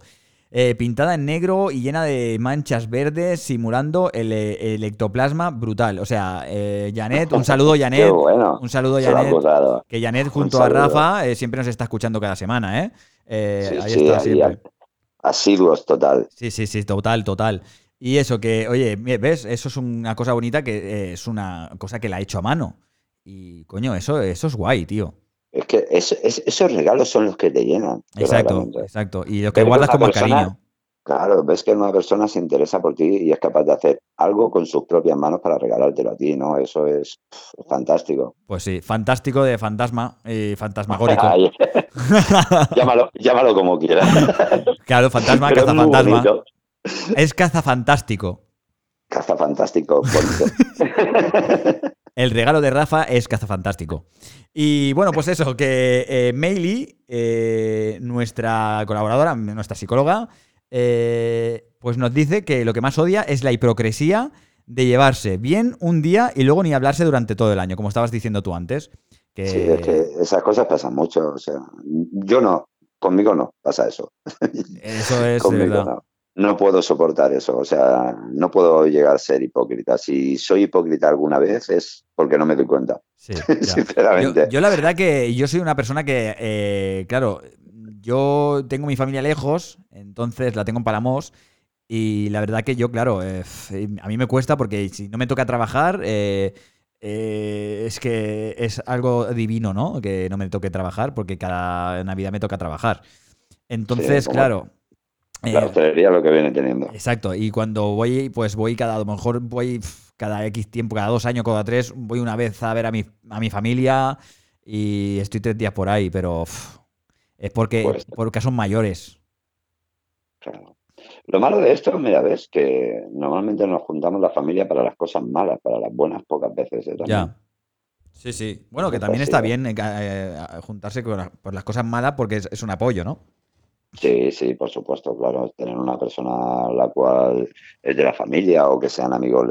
Eh, pintada en negro y llena de manchas verdes, simulando el, el ectoplasma brutal. O sea, eh, Janet, un saludo, Janet. Un saludo, Janet. Que Janet, junto a Rafa, eh, siempre nos está escuchando cada semana, ¿eh? Eh, ahí está siempre. Asiduos, total. Sí, sí, sí, total, total. Y eso que, oye, ¿ves? Eso es una cosa bonita que eh, es una cosa que la ha hecho a mano. Y coño, eso, eso es guay, tío. Es que esos regalos son los que te llenan. Exacto, exacto. Y lo que guardas como cariño. Claro, ves que una persona se interesa por ti y es capaz de hacer algo con sus propias manos para regalártelo a ti, ¿no? Eso es fantástico. Pues sí, fantástico de fantasma y fantasmagórico. llámalo, llámalo como quieras. Claro, fantasma, cazafantasma. Es cazafantástico. Cazafantástico, El regalo de Rafa es cazafantástico. Y bueno, pues eso, que eh, Meili, eh, nuestra colaboradora, nuestra psicóloga, eh, pues nos dice que lo que más odia es la hipocresía de llevarse bien un día y luego ni hablarse durante todo el año, como estabas diciendo tú antes. Que... Sí, es que esas cosas pasan mucho. O sea, yo no, conmigo no pasa eso. Eso es verdad. No. Puedo soportar eso, o sea, no puedo llegar a ser hipócrita. Si soy hipócrita alguna vez es porque no me doy cuenta. Sí, Sinceramente. Yo, la verdad que yo soy una persona que, eh, claro, yo tengo mi familia lejos, entonces la tengo en Palamos. Y la verdad que yo, claro, eh, a mí me cuesta porque si no me toca trabajar, eh, eh, es que es algo divino, ¿no? Que no me toque trabajar porque cada Navidad me toca trabajar. Entonces, claro. La hostelería lo que viene teniendo. Exacto. Y cuando voy, pues voy cada, a lo mejor voy cada X tiempo, cada dos años, cada tres, voy una vez a ver a mi, a mi familia y estoy tres días por ahí, pero es porque, pues porque son mayores. Claro. Lo malo de esto, mira, ves que normalmente nos juntamos la familia para las cosas malas, para las buenas pocas veces. ¿eh? Ya. Sí, sí. Bueno, que también está bien eh, eh, juntarse por las cosas malas porque es, un apoyo, ¿no? Sí, sí, por supuesto, claro. Tener una persona la cual es de la familia o que sean amigos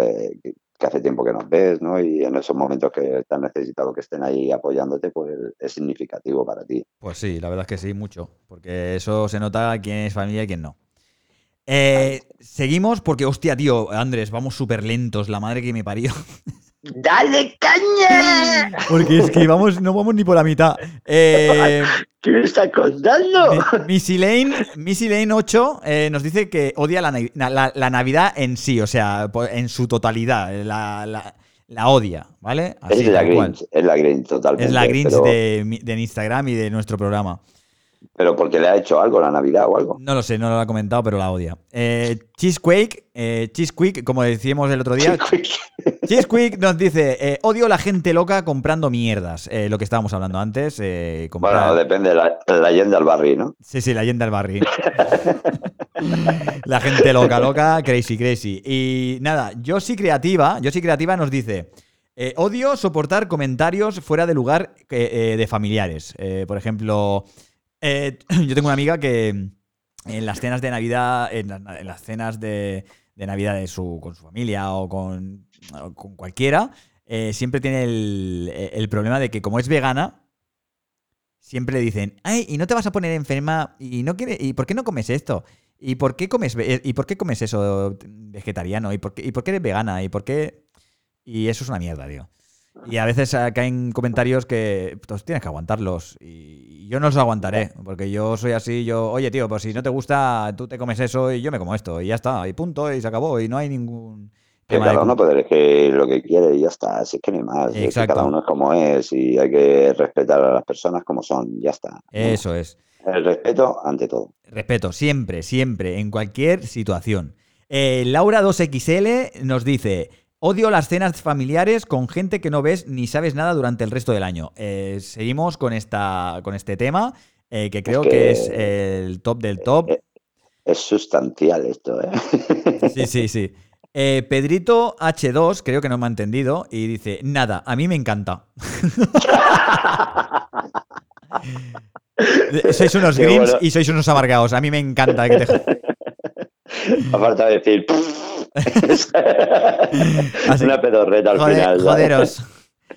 que hace tiempo que nos ves, ¿no? Y en esos momentos que estás necesitado que estén ahí apoyándote, pues es significativo para ti. Pues sí, la verdad es que sí, mucho. Porque eso se nota quién es familia y quién no. Eh, seguimos porque, hostia, tío, Andrés, vamos súper lentos, la madre que me parió. ¡Dale caña! Porque es que vamos, no vamos ni por la mitad. Eh, ¿Qué me estás contando? Missy Lane, Missy Lane 8 eh, nos dice que odia la, Navidad en sí, o sea, en su totalidad. La, odia, ¿vale? es, la Grinch, es la Grinch, totalmente. Es la Grinch de, de Instagram y de nuestro programa. ¿Pero porque le ha hecho algo la Navidad o algo? No lo sé, no lo ha comentado, pero la odia. Eh, Cheesequake, eh, Cheesequake, como decíamos el otro día. Cheesequake nos dice: eh, Odio la gente loca comprando mierdas. Eh, lo que estábamos hablando antes. Bueno, depende de la, la yenda al barrio, ¿no? Sí, sí, la yenda al barrio. la gente loca, loca, crazy, crazy. Y nada, yo sí creativa, yo sí creativa nos dice. odio soportar comentarios fuera de lugar de familiares. por ejemplo, eh, yo tengo una amiga que en las cenas de Navidad, en, las cenas de, Navidad de su, con su familia o con, cualquiera, eh, siempre tiene el, problema de que como es vegana, siempre le dicen, ay, y no te vas a poner enferma, y no quiere, y por qué no comes esto, y por qué comes, y por qué comes eso vegetariano, y por qué, y por qué eres vegana, y por qué, y eso es una mierda, tío. Y a veces caen comentarios que pues, tienes que aguantarlos. Y yo no los aguantaré, porque yo soy así, yo, oye tío, pues si no te gusta, tú te comes eso y yo me como esto. Y ya está, y punto, y se acabó. Y no hay ningún... Que cada uno puede elegir lo que quiere y ya está. Así es que ni más. cada uno es como es y hay que respetar a las personas como son. Ya está. Eso es. El respeto ante todo. Respeto, siempre, siempre, en cualquier situación. Eh, Laura 2XL nos dice, Odio las cenas familiares con gente que no ves ni sabes nada durante el resto del año. Eh, seguimos con, esta, con este tema, eh, que creo que, es el top del top. Eh, es sustancial esto, ¿eh? Sí, sí, sí. Pedrito H2, creo que no me ha entendido, y dice, nada, a mí me encanta. sois unos greens y sois unos amargados. A mí me encanta que te... Aparte de decir... Una pedorreta al final. Joderos.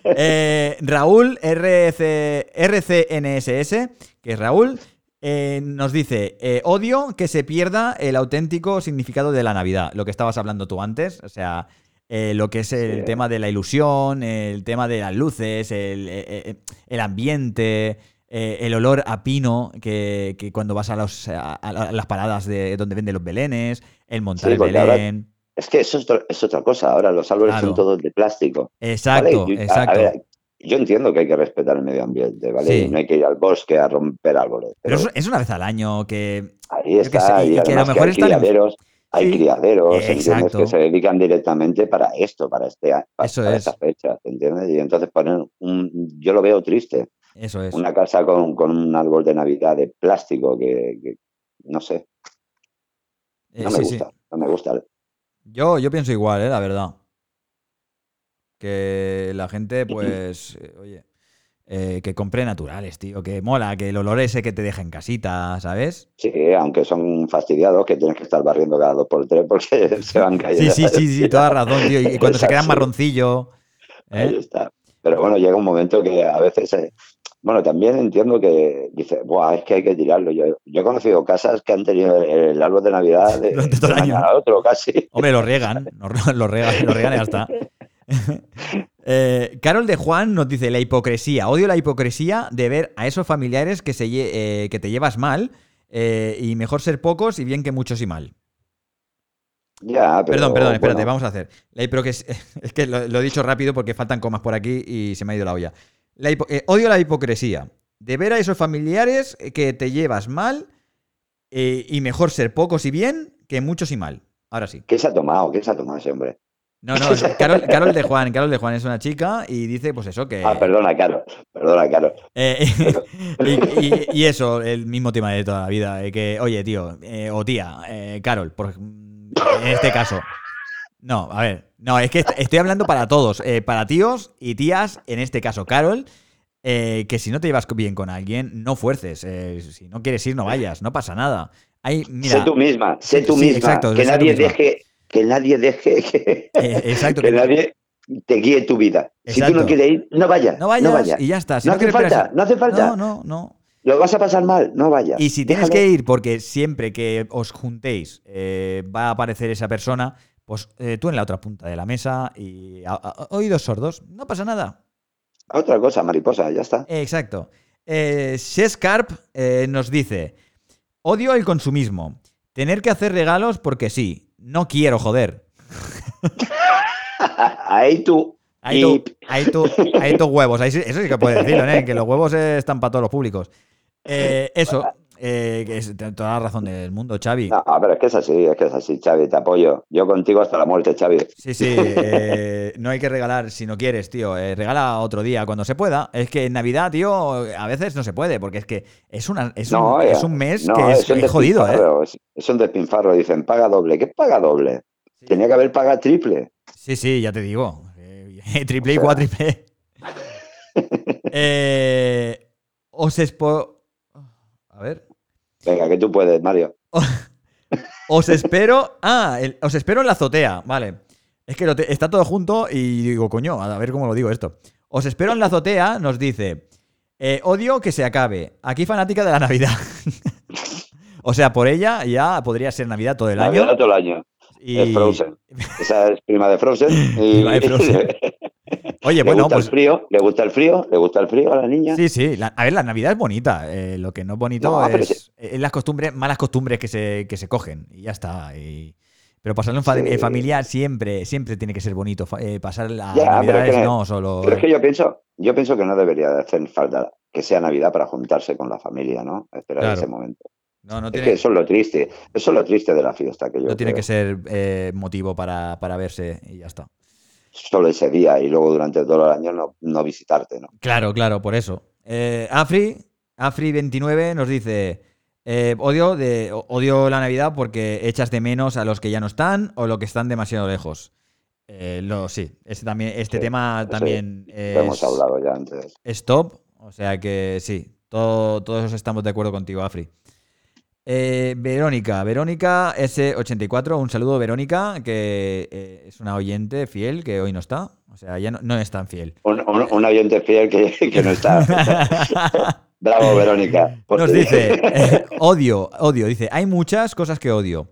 Eh, Raúl RC, RCNSS, que es Raúl, eh, nos dice: eh, Odio que se pierda el auténtico significado de la Navidad. Lo que estabas hablando tú antes. O sea, lo que es el tema de la ilusión, el tema de las luces, el, ambiente. el olor a pino que, cuando vas a, los, las paradas de donde venden los belenes, el montar el belén. Es que eso es, otra cosa. Ahora los árboles son todos de plástico. Exacto, exacto. Yo entiendo que hay que respetar el medio ambiente, ¿vale? No hay que ir al bosque a romper árboles. Pero, es una vez al año que. Ahí está. y, que a lo mejor hay criaderos, hay criaderos que se dedican directamente para esto, para, este, para, esta fecha, ¿entiendes? Y entonces poner un. Yo lo veo triste. Eso es. Una casa con, un árbol de Navidad de plástico que, no sé. No me gusta. No me gusta. Yo, yo pienso igual, ¿eh? la verdad. Que la gente, pues, eh, oye, eh, que compre naturales, tío, que mola, que el olor ese que te deja en casita, ¿sabes? Sí, aunque son fastidiados, que tienes que estar barriendo cada dos por tres porque se van cayendo. Sí, sí, sí, sí, toda razón, tío. Y cuando se quedan marroncillo. Ahí está. Pero bueno, llega un momento que a veces bueno, también entiendo que dice, Buah, es que hay que tirarlo. Yo, yo he conocido casas que han tenido el, árbol de Navidad de, todo el año. a otro casi. Hombre, lo riegan, lo, riegan, lo riegan y ya está. Eh, Carol de Juan nos dice la hipocresía. Odio la hipocresía de ver a esos familiares que, se, eh, que te llevas mal eh, y mejor ser pocos y bien que muchos y mal. Ya, perdón, perdón, espérate, vamos a hacer. La hipocresía, es que lo, lo, he dicho rápido porque faltan comas por aquí y se me ha ido la olla. Odio la hipocresía. De ver a esos familiares que te llevas mal y mejor ser pocos y bien que muchos y mal. Ahora sí. ¿Qué se ha tomado? ¿Qué se ha tomado ese hombre? No, no, Carol, de Juan, Carol de Juan es una chica y dice pues eso que... Ah, perdona, Carol, perdona, Carol. Eh, y, eso, el mismo tema de toda la vida, que, oye, tío, o tía, Carol, por, en este caso, no, a ver. No, es que estoy hablando para todos. Eh, para tíos y tías, en este caso, Carol. eh, que si no te llevas bien con alguien, no fuerces. Eh, si no quieres ir, no vayas, no pasa nada. Hay, sé tú misma, sé tú misma. Exacto, que, nadie deje, que nadie deje que, eh, exacto, que, nadie te guíe tu vida. Si tú no quieres ir, no vayas. No vayas, y ya está. no, hace falta, no hace falta. No, no, no. Lo vas a pasar mal, no vayas. Y si tienes que ir porque siempre que os juntéis va a aparecer esa persona, pues tú en la otra punta de la mesa y oídos sordos, no pasa nada. Otra cosa, mariposa, ya está. Exacto. Eh, eh, nos dice: Odio el consumismo. Tener que hacer regalos porque sí. No quiero joder. ahí tú. Ahí tú, ahí tú, ahí tú huevos. eso sí que puedes decirlo, ¿eh? que los huevos están para todos los públicos. Eh, eso, eh, que es toda la razón del mundo, Xavi. No, pero es que es así, es que es así, Xavi, te apoyo. Yo contigo hasta la muerte, Xavi. Sí, sí, eh, no hay que regalar si no quieres, tío. Eh, regala otro día cuando se pueda. Es que en Navidad, tío, a veces no se puede, porque es que es, una, es, un, es un mes que es, jodido, ¿eh? Es, un despinfarro, dicen, paga doble. ¿Qué paga doble? Tenía que haber pagado triple. Sí, sí, ya te digo. triple y cuatriple. os expo... A ver. Venga, que tú puedes, Mario. os espero. Ah, os espero en la azotea. Vale. Es que está todo junto y digo, coño, a ver cómo lo digo esto. Os espero en la azotea, nos dice. Eh, odio que se acabe. Aquí fanática de la Navidad. o sea, por ella ya podría ser Navidad todo el año. todo el año. Es Frozen. Esa es prima de Frozen. Y... de Frozen. Oye, ¿Le bueno, gusta pues. El frío? ¿Le gusta el frío? ¿Le gusta el frío a la niña? Sí, sí. a ver, la Navidad es bonita. Eh, lo que no es bonito es, las costumbres, malas costumbres que se, que se cogen. Y ya está. pero pasarlo en, familia siempre, siempre tiene que ser bonito. Eh, pasar la Navidad no solo. Pero es que yo pienso, yo pienso que no debería de hacer falta que sea Navidad para juntarse con la familia, ¿no? Esperar ese momento. No, no tiene... Es que eso es lo triste. Eso es lo triste de la fiesta. Que yo no tiene que ser eh, motivo para, para verse y ya está solo ese día y luego durante todo el año no, visitarte, ¿no? Claro, claro, por eso. Eh, Afri, Afri29 nos dice, eh, odio, de, odio la Navidad porque echas de menos a los que ya no están o los que están demasiado lejos. Eh, lo, sí, este, también, este tema también es, hemos hablado ya antes. Stop, o sea que sí, todos estamos de acuerdo contigo, Afri. Eh, Verónica, Verónica S84, un saludo Verónica, que eh, es una oyente fiel que hoy no está, o sea, ya no, es tan fiel. Un, oyente fiel que, no está. Bravo, Verónica. Nos dice, eh, odio, odio, dice, hay muchas cosas que odio.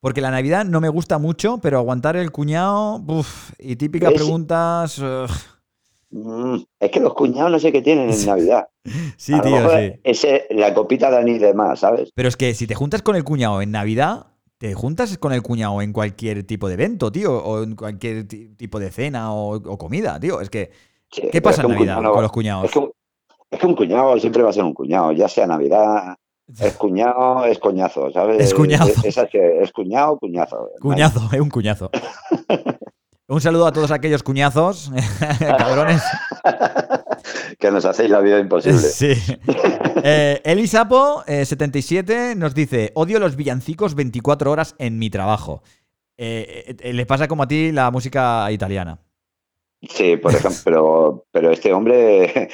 Porque la Navidad no me gusta mucho, pero aguantar el cuñado, y típicas preguntas... Mm, es que los cuñados no sé qué tienen en Navidad. sí, tío, sí. Ese, la copita de anís de más, ¿sabes? Pero es que si te juntas con el cuñado en Navidad, te juntas con el cuñado en cualquier tipo de evento, tío, o en cualquier tipo de cena o, comida, tío. Es que, ¿qué pasa en Navidad con los cuñados? Es que, un, cuñado siempre va a ser un cuñado, ya sea Navidad, es cuñado, es coñazo, ¿sabes? Es cuñado. Es, es, cuñado, cuñazo. Cuñazo, es un cuñazo. Un saludo a todos aquellos cuñazos, cabrones. que nos hacéis la vida imposible. Sí. Eh, Elisapo, 77, eh, nos dice: Odio los villancicos 24 horas en mi trabajo. Eh, eh, ¿Le pasa como a ti la música italiana? Sí, por ejemplo, pero, este hombre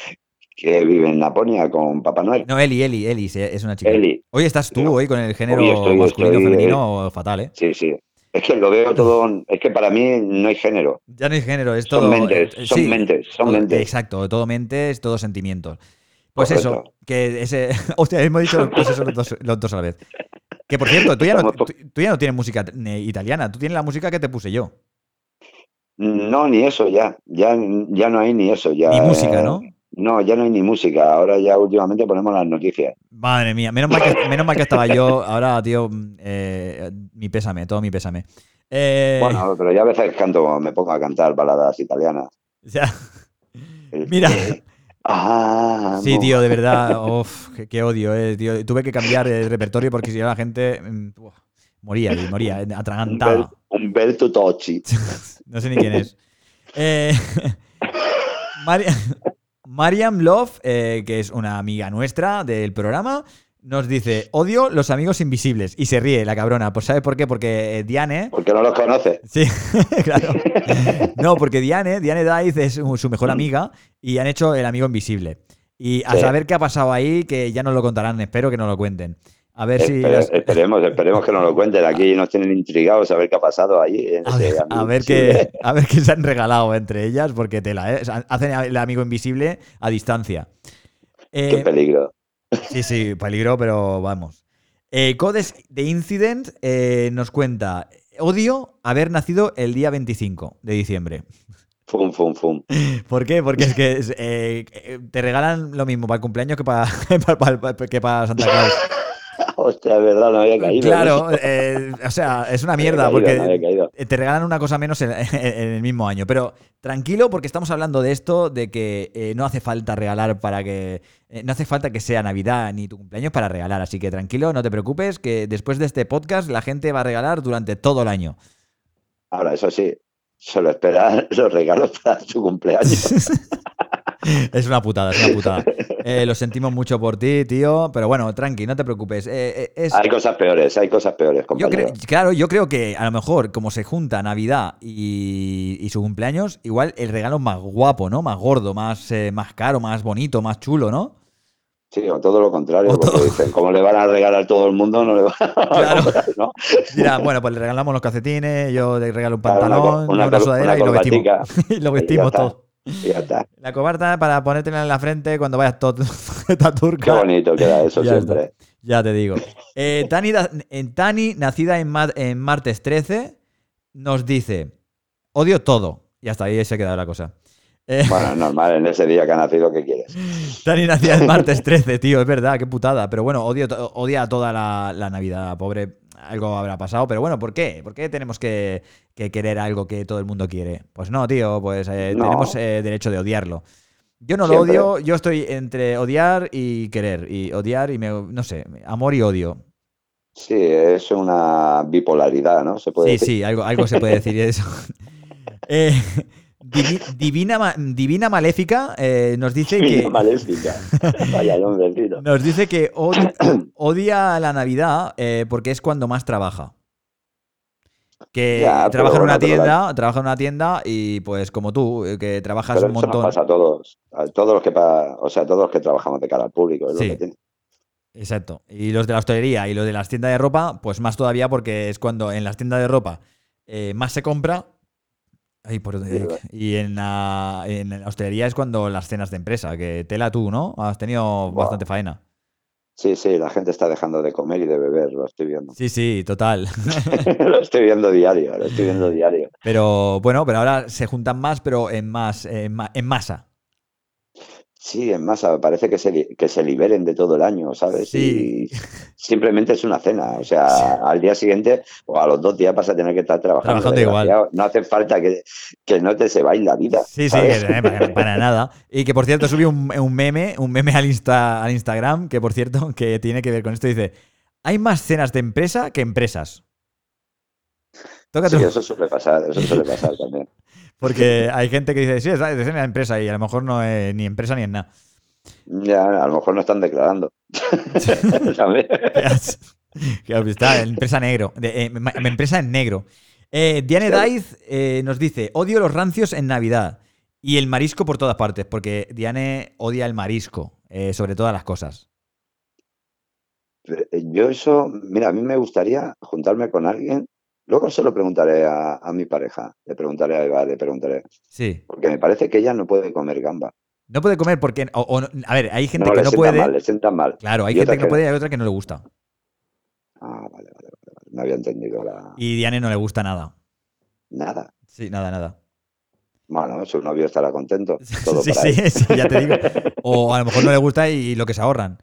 que vive en Laponia con Papá Noel. No, Eli, Eli, Eli, es una chica. Eli. Hoy estás tú, hoy con el género masculino femenino fatal, ¿eh? Sí, sí. Es que lo veo todo, es que para mí no hay género. Ya no hay género, es todo. Son mentes, eh, son mentes, son mentes. Exacto, todo mentes, todo sentimientos. Pues eso, que ese. Hostia, hemos dicho pues eso los dos, a la vez. Que por cierto, tú ya, no, tú, ya no tienes música italiana, tú tienes la música que te puse yo. No, ni eso ya. Ya, ya no hay ni eso. Ya, ni música, ¿no? No, ya no hay ni música. Ahora ya últimamente ponemos las noticias. Madre mía, menos mal que, menos mal que estaba yo. Ahora, tío, eh, mi pésame, todo mi pésame. Eh, bueno, pero ya a veces canto, me pongo a cantar baladas italianas. Ya. Mira. Ah, sí, tío, de verdad. Uf, qué, odio, eh, tío. Tuve que cambiar el repertorio porque si no la gente mm, moría, moría, atragantada. Humberto Tocci. no sé ni quién es. Eh, María, Mariam Love, eh, que es una amiga nuestra del programa, nos dice, odio los amigos invisibles. Y se ríe la cabrona. Pues ¿sabe por qué? Porque eh, Diane... Porque no los conoce. Sí, claro. No, porque Diane, Diane Dice es su mejor amiga y han hecho el amigo invisible. Y a saber qué ha pasado ahí, que ya nos lo contarán, espero que nos lo cuenten. A ver si. Esperemos, esperemos que nos lo cuenten. Aquí nos tienen intrigados a ver qué ha pasado allí. a, ver, qué, a ver qué se han regalado entre ellas, porque tela, ¿eh? hacen el amigo invisible a distancia. qué eh, peligro. Sí, sí, peligro, pero vamos. Eh, Codes de Incident eh, nos cuenta: Odio haber nacido el día 25 de diciembre. Fum, fum, fum. ¿Por qué? Porque es que eh, te regalan lo mismo para el cumpleaños que para, que para Santa Claus. Hostia, es verdad, no había caído. Claro, eh, o sea, es una mierda porque te regalan una cosa menos en, el mismo año. Pero tranquilo porque estamos hablando de esto, de que eh, no hace falta regalar para que... Eh, no hace falta que sea Navidad ni tu cumpleaños para regalar. Así que tranquilo, no te preocupes, que después de este podcast la gente va a regalar durante todo el año. Ahora, eso sí, solo esperar los regalos para tu cumpleaños. es una putada, es una putada. Eh, lo sentimos mucho por ti, tío. Pero bueno, tranqui, no te preocupes. Eh, eh, hay cosas peores, hay cosas peores, claro, yo creo que a lo mejor, como se junta Navidad y, su cumpleaños, igual el regalo más guapo, ¿no? Más gordo, más, más caro, más bonito, más chulo, ¿no? Sí, o todo lo contrario, porque dicen, como le van a regalar a todo el mundo, no le van a claro. ¿no? Mira, bueno, pues le regalamos los calcetines, yo le regalo un pantalón, una, sudadera y, lo vestimos, y lo vestimos todo. La cobarta para ponértela en la frente cuando vayas todo turca. Qué bonito queda eso siempre. Ya te digo. Eh, Tani, Tani, nacida en, en, martes 13, nos dice: Odio todo. Y hasta ahí se ha quedado la cosa. Eh, bueno, normal, en ese día que ha nacido, ¿qué quieres? Tani nacida el martes 13, tío, es verdad, qué putada. Pero bueno, odio, odia toda la, la Navidad, pobre algo habrá pasado, pero bueno, ¿por qué? ¿Por qué tenemos que, querer algo que todo el mundo quiere? Pues no, tío, pues eh, tenemos eh, derecho de odiarlo. Yo no lo odio, yo estoy entre odiar y querer, y odiar y me, no sé, amor y odio. Sí, es una bipolaridad, ¿no? ¿Se puede sí, sí, algo, algo se puede decir eso. eh, Divina, Divina Maléfica eh, nos dice que. Maléfica. Vaya Nos dice que odia, la Navidad eh, porque es cuando más trabaja. Que trabaja en una tienda, trabaja en una tienda y pues como tú, eh, que trabajas un montón. Pasa a todos, a todos los que o sea, todos los que trabajamos de cara al público, sí. Exacto. Y los de la hostelería y los de las tiendas de ropa, pues más todavía porque es cuando en las tiendas de ropa más se compra y en la, en la hostelería es cuando las cenas de empresa, que tela tú, ¿no? Has tenido bastante faena. Sí, sí, la gente está dejando de comer y de beber, lo estoy viendo. Sí, sí, total. lo estoy viendo diario, lo estoy viendo diario. Pero bueno, pero ahora se juntan más, pero en más, en masa. Sí, en masa, parece que se, que se liberen de todo el año, ¿sabes? Sí. Y simplemente es una cena, o sea, al día siguiente o a los dos días vas a tener que estar trabajando. Trabajando igual. No hace falta que, que no te se vaya la vida. Sí, sí, para, nada. Y que por cierto subí un, un meme, un meme al, Insta, al Instagram, que por cierto, que tiene que ver con esto, dice, hay más cenas de empresa que empresas. Sí, eso suele pasar, eso suele pasar también. Porque hay gente que dice, sí, es de la empresa y a lo mejor no es ni empresa ni en nada. Ya, a lo mejor no están declarando. Está empresa negro. Eh, empresa en negro. Eh, Diane Daiz eh, nos dice: Odio los rancios en Navidad. Y el marisco por todas partes. Porque Diane odia el marisco. Sobre todas las cosas. Yo, eso. Mira, a mí me gustaría juntarme con alguien Luego se lo preguntaré a, mi pareja, le preguntaré a Eva, le preguntaré. Sí. Porque me parece que ella no puede comer gamba. No puede comer porque. a ver, hay gente que no puede. Mal, le sienta mal. Claro, hay gente que no puede y hay otra que no le gusta. Ah, vale, vale, vale. No había entendido la. Y Diane no le gusta nada. Nada. Sí, nada, nada. Bueno, su novio estará contento. Todo sí, sí, sí, ya te digo. O a lo mejor no le gusta y, lo que se ahorran.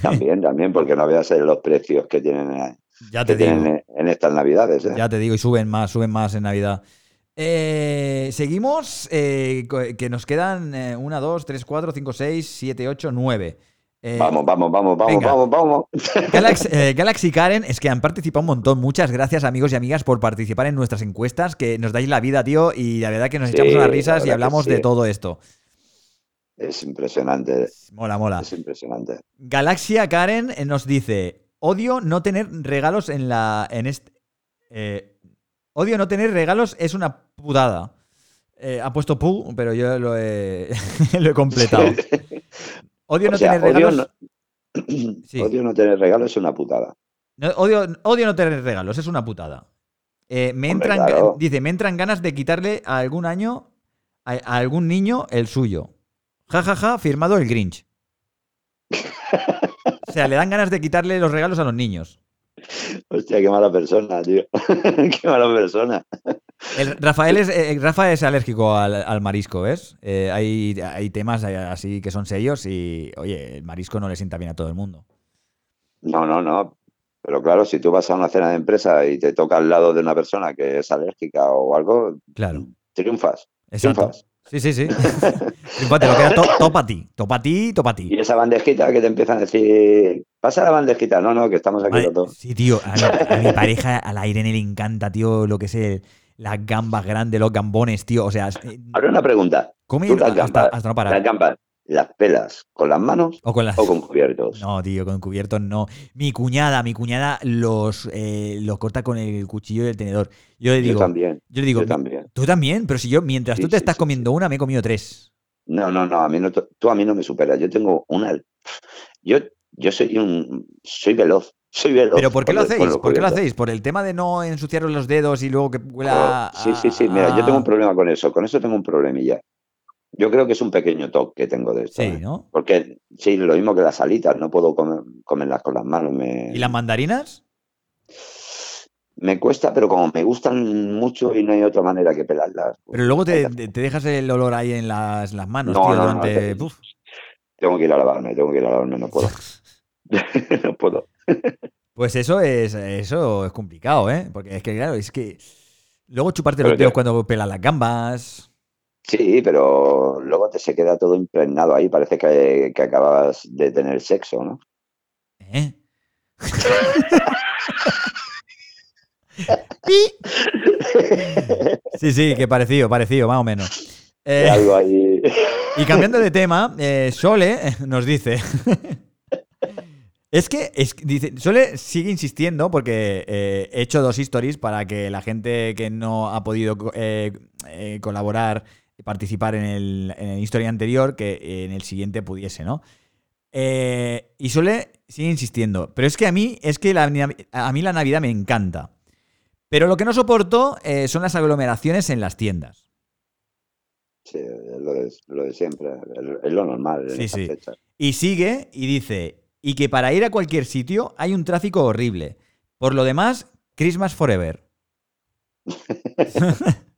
También, también, porque no veas los precios que tienen ya te digo. En, estas navidades. ¿eh? Ya te digo, y suben más, suben más en Navidad. Eh, seguimos, eh, que nos quedan 1, 2, 3, 4, 5, 6, 7, 8, 9. vamos, vamos, vamos, vamos, vamos, vamos. Galaxy, Karen, es que han participado un montón. Muchas gracias, amigos y amigas, por participar en nuestras encuestas, que nos dais la vida, tío, y la verdad que nos echamos unas risas y hablamos de todo esto. Es impresionante. Mola, mola. Es impresionante. Galaxia Karen nos dice: Odio no tener regalos en la. en este. Eh, odio no tener regalos es una putada. Eh, ha puesto Pu, pero yo lo he, lo he completado. Odio no tener regalos. Odio no, tener regalos es una putada. odio, odio, no tener regalos, es una putada. Eh, me entran, Dice, me entran ganas de quitarle a algún año, a, algún niño el suyo. Ja, ja, ja, firmado el Grinch. o sea, le dan ganas de quitarle los regalos a los niños. Hostia, qué mala persona, tío. qué mala persona. Rafael es, eh, Rafa es alérgico al, marisco, ¿ves? Eh, hay, hay, temas así que son serios y, oye, el marisco no le sienta bien a todo el mundo. No, no, no. Pero claro, si tú vas a una cena de empresa y te toca al lado de una persona que es alérgica o algo, claro. triunfas. Triunfas. Sí, sí, sí. Triunfate, lo queda to, para ti. Topa ti, topa ti. Y esa bandejita que te empiezan a decir, pasa la bandejita. No, no, que estamos aquí todos. Sí, tío. A mi, pareja, a la Irene le encanta, tío, lo que es el, las gambas grandes, los gambones, tío. O sea. Eh, Ahora una pregunta. ¿Cómo las gambas, hasta, no parar. Las gambas, ¿las pelas con las manos o con, cubiertos? No, tío, con cubiertos no. Mi cuñada, mi cuñada los, eh, los corta con el cuchillo y el tenedor. Yo le digo. Yo también. Yo le digo. también. Tú también, pero si yo, mientras tú te estás comiendo una, me he comido tres. No, no, no, a mí no, tú a mí no me superas. Yo tengo una. Yo, yo soy un. Soy veloz. ¿Pero por qué lo hacéis? ¿Por qué lo hacéis? ¿Por el tema de no ensuciaros los dedos y luego que huela Sí, sí, sí. Mira, yo tengo un problema con eso. Con eso tengo un problemilla. Yo creo que es un pequeño toque que tengo de esto. Sí, ¿eh? ¿no? Porque sí, lo mismo que las alitas. No puedo comerlas con las manos. ¿Y las mandarinas? Me cuesta, pero como me gustan mucho y no hay otra manera que pelarlas. Pues pero luego te, dejas el olor ahí en las, manos, tío, durante... tengo que ir a lavarme, tengo que ir a lavarme, no puedo. no puedo. Pues eso es, eso es complicado, ¿eh? Porque es que, claro, es que luego chuparte los dedos cuando pelan las gambas. Sí, pero luego te se queda todo impregnado ahí. Parece que, acabas de tener sexo, ¿no? ¿Eh? sí, sí, que parecido, parecido, más o menos. Eh, algo ahí. Y cambiando de tema, eh, Sole nos dice es que, es, dice, Sole sigue insistiendo porque eh, he hecho dos stories para que la gente que no ha podido eh, eh, colaborar participar en el, en history anterior, que en el siguiente pudiese, ¿no? y Sole sigue insistiendo. Pero es que a mí, es que la, a mí la Navidad me encanta. Pero lo que no soporto son las aglomeraciones en las tiendas. Sí, lo de, lo de siempre, es lo normal. sí, sí. Y sigue y dice, y que para ir a cualquier sitio hay un tráfico horrible. Por lo demás, Christmas Forever.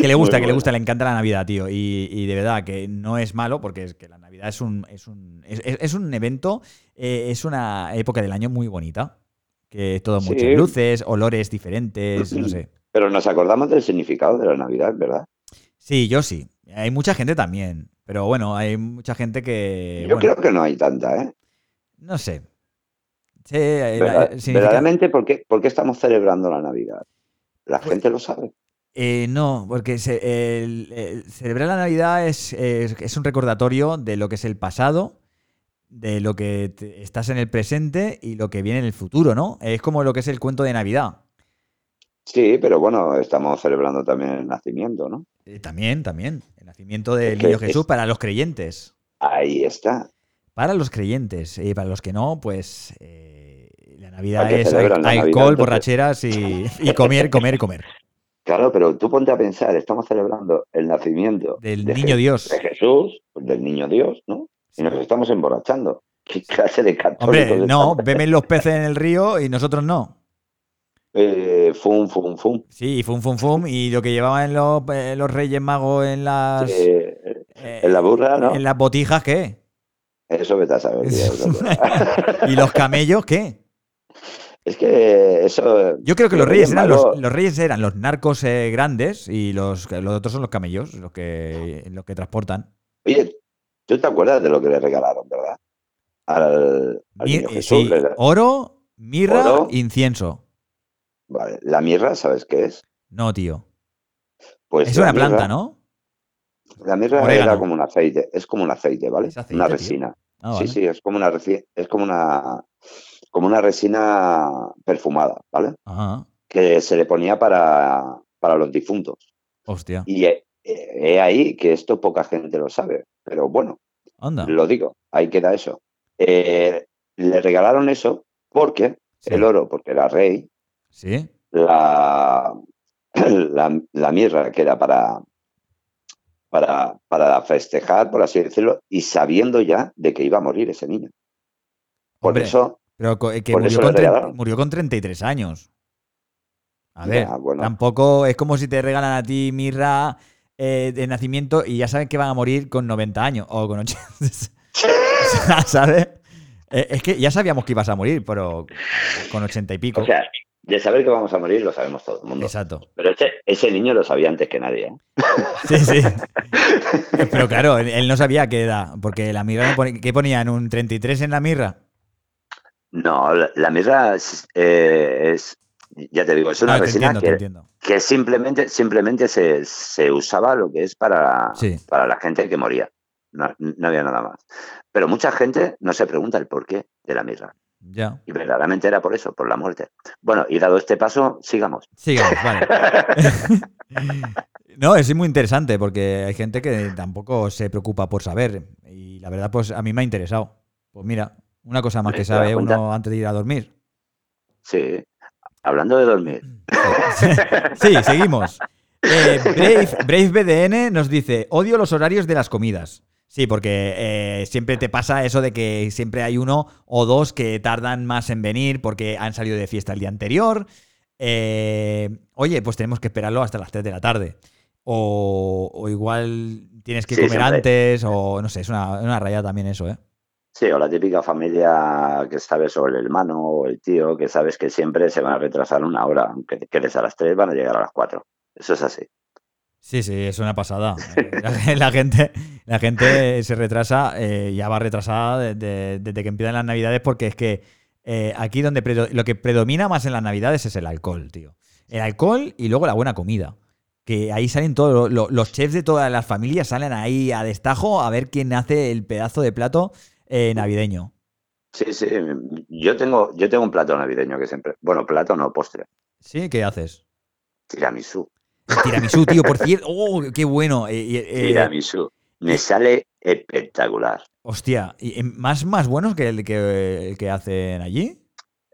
que le gusta, que le gusta, le encanta la Navidad, tío. Y, de verdad que no es malo, porque es que la Navidad es un, es un, es, un evento, eh, es una época del año muy bonita. Que todo muchas luces, olores diferentes, no sé. Pero nos acordamos del significado de la Navidad, ¿verdad? Sí, yo sí. Hay mucha gente también. Pero bueno, hay mucha gente que. Yo creo que no hay tanta, ¿eh? No sé. Eh, verdaderamente, ¿por qué, estamos celebrando la Navidad? ¿La pues gente lo sabe? Eh, no, porque celebrar la Navidad es, es, un recordatorio de lo que es el pasado, de lo que estás en el presente y lo que viene en el futuro, ¿no? Es como lo que es el cuento de Navidad. Sí, pero bueno, estamos celebrando también el nacimiento, ¿no? Eh, también, también. El nacimiento del niño Jesús para los creyentes. Ahí está. Para los creyentes. Y para los que no, pues eh, la Navidad es alcohol, borracheras y, comer, comer y comer. Claro, pero tú ponte a pensar, estamos celebrando el nacimiento del niño Dios. De Jesús, del niño Dios, ¿no? Y nos estamos emborrachando. ¿Qué clase de católicos? Hombre, no, beben los peces en el río y nosotros no. Eh, fum, fum, fum. Sí, fum, fum, fum. Y lo que llevaban los, eh, los Reyes Magos en las. en la burra, ¿no? En las botijas, ¿qué? Eso me a saber. ¿Y los camellos qué? Es que eso. Yo creo que los reyes, eran los, reyes eran los narcos eh, grandes y los, los otros son los camellos, los que, los que transportan. Oye, ¿tú te acuerdas de lo que le regalaron, verdad? Al, sí, oro, mirra, incienso. Vale, la mirra, ¿sabes qué es? No, tío. Pues es una planta, ¿no? La mirra era como un aceite, es como un aceite, ¿vale? una resina. Ah, sí, sí, es como una es como una como una resina perfumada, ¿vale? Que se le ponía para, para los difuntos. Hostia. Y, he ahí que esto poca gente lo sabe, pero bueno, lo digo, ahí queda eso. Eh, le regalaron eso porque el oro, porque era rey, ¿Sí? la, la, mirra que era para, para, para festejar, por así decirlo, y sabiendo ya de que iba a morir ese niño. Por eso. Pero que murió, con murió, con 33 años. A ver, tampoco es como si te regalan a ti mirra eh, de nacimiento y ya saben que van a morir con 90 años o con 80. ¿Sabes? Eh, es que ya sabíamos que ibas a morir, pero con 80 y pico. O sea, de saber que vamos a morir lo sabemos todo el mundo. Exacto. Pero ese, niño lo sabía antes que nadie. ¿eh? Sí, sí. Pero claro, él no sabía qué edad, porque la mirra, ¿qué ponían? ¿Un 33 en la mirra? No, la, mirra eh, es, ya te digo, es una resina que, simplemente, simplemente se, usaba lo que es para, para la gente que moría. No, no, había nada más. Pero mucha gente no se pregunta el porqué de la mirra. Ya. Y verdaderamente era por eso, por la muerte. Bueno, y dado este paso, sigamos. Sigamos, vale. no, es muy interesante porque hay gente que tampoco se preocupa por saber. Y la verdad, pues a mí me ha interesado. Pues mira, una cosa más que sabe uno antes de ir a dormir. Sí. Hablando de dormir. Sí, seguimos. Eh, Brave, Brave BDN nos dice: Odio los horarios de las comidas. Sí, porque eh, siempre te pasa eso de que siempre hay uno o dos que tardan más en venir porque han salido de fiesta el día anterior. Eh, oye, pues tenemos que esperarlo hasta las 3 de la tarde. O, igual tienes que comer antes, o no sé, es una, una raya también eso, ¿eh? Sí, o la típica familia que sabes, o el hermano o el tío, que sabes que siempre se van a retrasar una hora, aunque quedes a las 3, van a llegar a las 4. Eso es así. Sí, sí, es una pasada. la, gente, la gente se retrasa, eh, ya va retrasada desde, que empiezan las navidades, porque es que eh, aquí donde lo que predomina más en las navidades es el alcohol, tío. El alcohol y luego la buena comida. Que ahí salen todos los chefs de todas las familias, salen ahí a destajo a ver quién hace el pedazo de plato eh, navideño. Sí, sí. Yo tengo, yo tengo un plato navideño que siempre. Bueno, plato no, postre. ¿Sí? ¿Qué haces? Tiramisú. tiramisú, tío, por cierto. ¡Oh, qué bueno! Eh, eh, tiramisú. Me sale espectacular. Hostia, ¿y más, más buenos que el que, que hacen allí?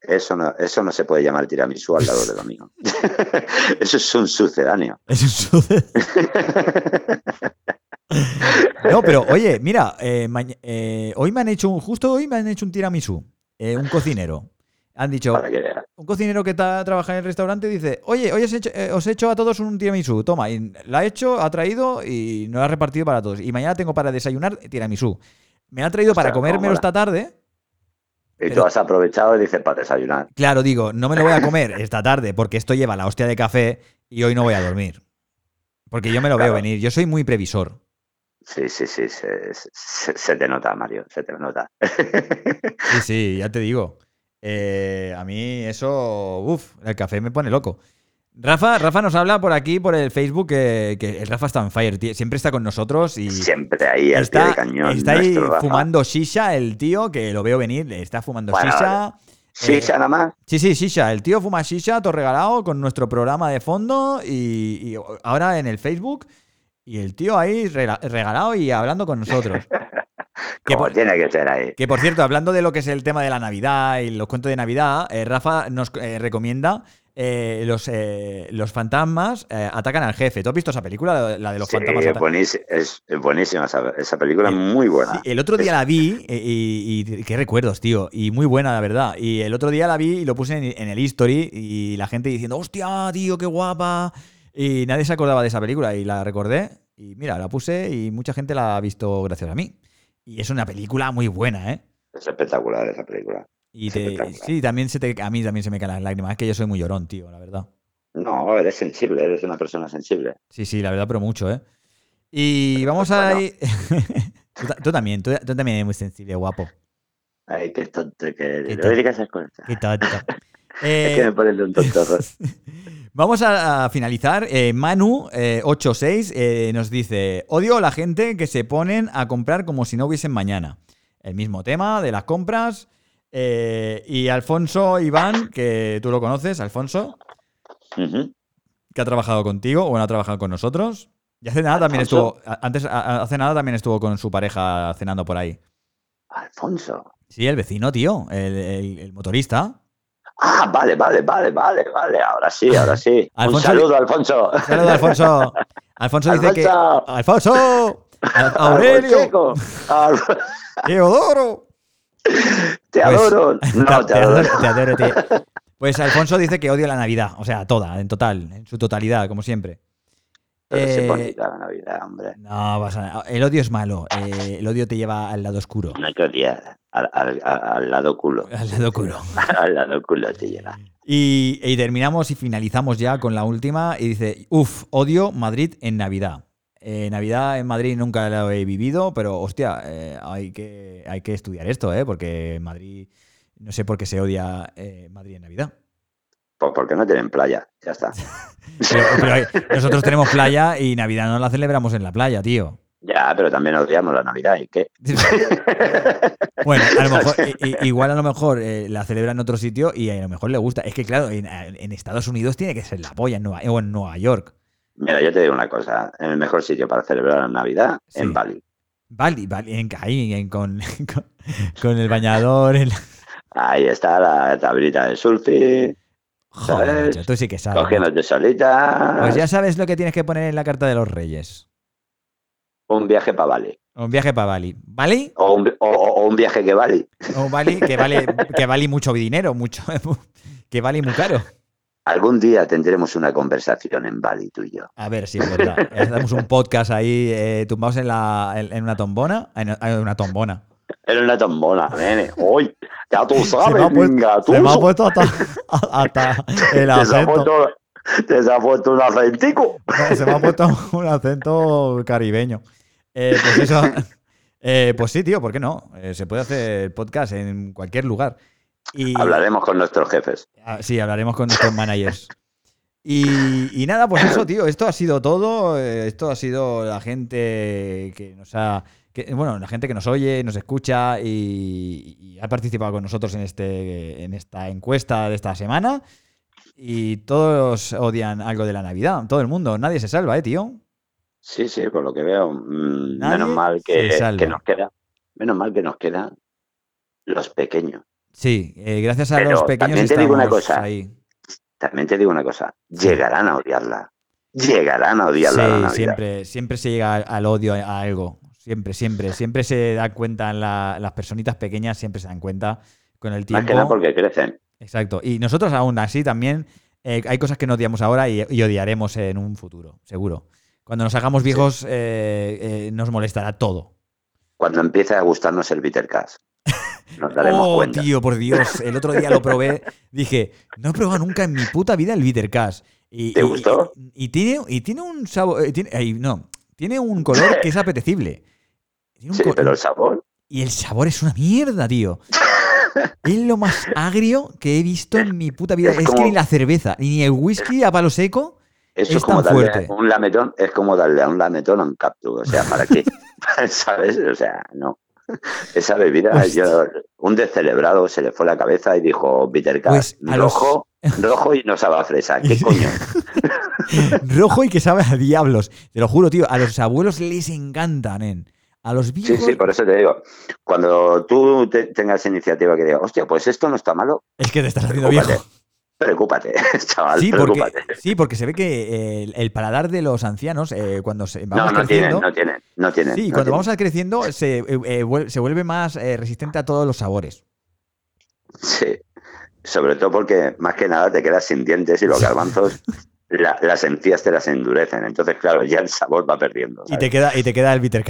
Eso no, eso no se puede llamar tiramisú al lado de domingo. eso es un sucedáneo. Es un sucedáneo. No, pero oye, mira, eh, hoy me han hecho un, justo hoy me han hecho un tiramisú, un cocinero. Han dicho, un cocinero que está, trabaja en el restaurante dice, oye, hoy eh, os he, hecho, a todos un tiramisú, toma, y la ha hecho, ha traído y no ha repartido para todos. Y mañana tengo para desayunar tiramisú. Me ha traído para comérmelo esta tarde. Y tú has aprovechado y dices para desayunar. Claro, digo, no me lo voy a comer esta tarde porque esto lleva la hostia de café y hoy no voy a dormir. Porque yo me lo veo venir, yo soy muy previsor. Sí, sí, sí, se, se, te nota, Mario, se te nota. Sí, sí, ya te digo. Eh, a mí eso, uff, el café me pone loco. Rafa, Rafa nos habla por aquí, por el Facebook, que, el Rafa está en fire, siempre está con nosotros y... Siempre ahí, al está, cañón. Está ahí fumando shisha el tío, que lo veo venir, está fumando shisha. ¿Shisha eh, nada más? Sí, sí, shisha. El tío fuma shisha, todo regalado, con nuestro programa de fondo y, ahora en el Facebook. Y el tío ahí regalado y hablando con nosotros. Como tiene que ser ahí. Que por cierto, hablando de lo que es el tema de la Navidad y los cuentos de Navidad, eh, Rafa nos eh, recomienda eh, los, los fantasmas atacan al jefe. ¿Tú has visto esa película, la de los fantasmas? Es, es buenísima esa, película, muy buena. el otro día la vi y, qué recuerdos, tío. Y muy buena, la verdad. Y el otro día la vi y lo puse en, en el history y la gente diciendo, hostia, tío, qué guapa. Y nadie se acordaba de esa película y la recordé. Y mira, la puse y mucha gente la ha visto gracias a mí. Y es una película muy buena, ¿eh? Es espectacular esa película. Y sí, también se te, a mí también se me caen las lágrimas. Es que yo soy muy llorón, tío, la verdad. No, eres sensible, eres una persona sensible. Sí, sí, la verdad, pero mucho, ¿eh? Y vamos a ir... tú, también, tú, también eres muy sensible, guapo. Ay, qué tonto que no digas esas cosas. Qué tonto. es que me pones un tonto. Vamos a, finalizar. Eh, Manu86 eh, eh, nos dice: Odio a la gente que se ponen a comprar como si no hubiesen mañana. El mismo tema de las compras. y Alfonso Iván, que tú lo conoces, Alfonso, que ha trabajado contigo o no ha trabajado con nosotros. Y hace nada también estuvo. Antes, hace nada también estuvo con su pareja cenando por ahí. Alfonso. Sí, el vecino, tío. El, motorista. Ah, vale, vale, vale, vale, vale. Ahora sí, ahora sí. Un saludo, Alfonso. Un saludo, Alfonso. Alfonso dice que. ¡Alfonso! ¡Aurelio! ¡Teodoro! Te pues, adoro. No, te, adoro. Te adoro, Pues Alfonso dice que odia la Navidad. O sea, toda, en total, en su totalidad, como siempre. Pero se pone la Navidad, hombre. No, pasa El odio es malo. Eh, el odio te lleva al lado oscuro. No hay que odiar. Al, lado culo. Al lado culo. al lado culo te lleva. Y, terminamos y finalizamos ya con la última. Y dice: Uf, odio Madrid en Navidad. Eh, Navidad en Madrid nunca lo he vivido, pero hostia, eh, hay, que, hay que estudiar esto, ¿eh? Porque Madrid. No sé por qué se odia Madrid en Navidad. Porque no tienen playa, ya está. nosotros tenemos playa y Navidad no la celebramos en la playa, tío. Ya, pero también odiamos la Navidad, ¿y qué? bueno, a lo mejor, igual a lo mejor eh, la celebra en otro sitio y a lo mejor le gusta. Es que, claro, en, Estados Unidos tiene que ser la polla, en Nueva, o en Nueva York. Mira, yo te digo una cosa: en el mejor sitio para celebrar la Navidad, en Bali. Bali, Bali, en, ahí, con, con, el bañador. Ahí está la tablita de surfing. Joder, tú sí que sabes. Cogiéndote solita. Pues ya sabes lo que tienes que poner en la carta de los reyes. Un viaje para Bali. Un viaje para Bali. ¿Bali? O un, viaje que Bali. O un Bali que vale, que vale mucho dinero, mucho, que vale muy caro. Algún día tendremos una conversación en Bali, tú y yo. A ver, sí, es verdad. Hacemos un podcast ahí eh, tumbados en, la, en, una tombona. En una tombona. En una tombona, nene. Hoy, ya tú sabes, se venga, tú. Se me ha puesto hasta, hasta el acento. Te se ha puesto un acentico. se me ha puesto un acento caribeño. Eh, pues eso. Eh, pues sí, tío, ¿por qué no? Eh, se puede hacer podcast en cualquier lugar. Y, hablaremos con nuestros jefes. Ah, sí, hablaremos con nuestros managers. Y, y, nada, pues eso, tío, esto ha sido todo. Esto ha sido la gente que nos ha. Bueno, la gente que nos oye, nos escucha y, y, ha participado con nosotros en, este, en esta encuesta de esta semana. Y todos odian algo de la Navidad. Todo el mundo. Nadie se salva, ¿eh, tío? Sí, sí, por lo que veo. Mm, menos mal que, nos queda. Menos mal que nos quedan los pequeños. Sí, eh, gracias a los pequeños. También te digo una cosa. También te digo una cosa. Llegarán a odiarla. Llegarán a odiarla. Sí, siempre, siempre se llega al odio a algo. Siempre, siempre. Siempre se da cuenta en las personitas pequeñas, siempre se dan cuenta con el tiempo. Más que nada porque crecen. Exacto. Y nosotros aún así también eh, hay cosas que no odiamos ahora y, odiaremos en un futuro, seguro. Cuando nos hagamos viejos eh, eh, nos molestará todo. Cuando empiece a gustarnos el bitter cash. Nos daremos oh, tío, por Dios. El otro día lo probé. Dije, no he probado nunca en mi puta vida el bitter cash. Y, ¿Te gustó? Y, tiene, y tiene un sabor. no, tiene un color que es apetecible. Sí, pero el sabor. Y el sabor es una mierda, tío. Es lo más agrio que he visto en mi puta vida. Es, que ni la cerveza, ni el whisky a palo seco. es, como tan fuerte. un lametón, es como darle a un lametón a un cactus. O sea, ¿para qué? ¿Sabes? O sea, no. Esa bebida, yo, un descelebrado se le fue la cabeza y dijo, Peter pues rojo, rojo y no sabe a fresa. ¿Qué coño? rojo y que sabe a diablos. Te lo juro, tío. A los abuelos les encantan, ¿eh? A los viejos. Sí, sí, por eso te digo. Cuando tú tengas iniciativa que diga, hostia, pues esto no está malo. Es que te estás haciendo viejo. Preocúpate, chaval, sí, preocúpate. Porque, sí, porque se ve que el, paladar de los ancianos, eh, cuando se vamos no, no creciendo. no tiene, no tiene. Sí, cuando vamos creciendo, se, eh, eh, se vuelve más resistente a todos los sabores. Sí, sobre todo porque más que nada te quedas sin dientes y los garbanzos las encías te las endurecen. Entonces, claro, ya el sabor va perdiendo. Y te queda, y te queda el bitter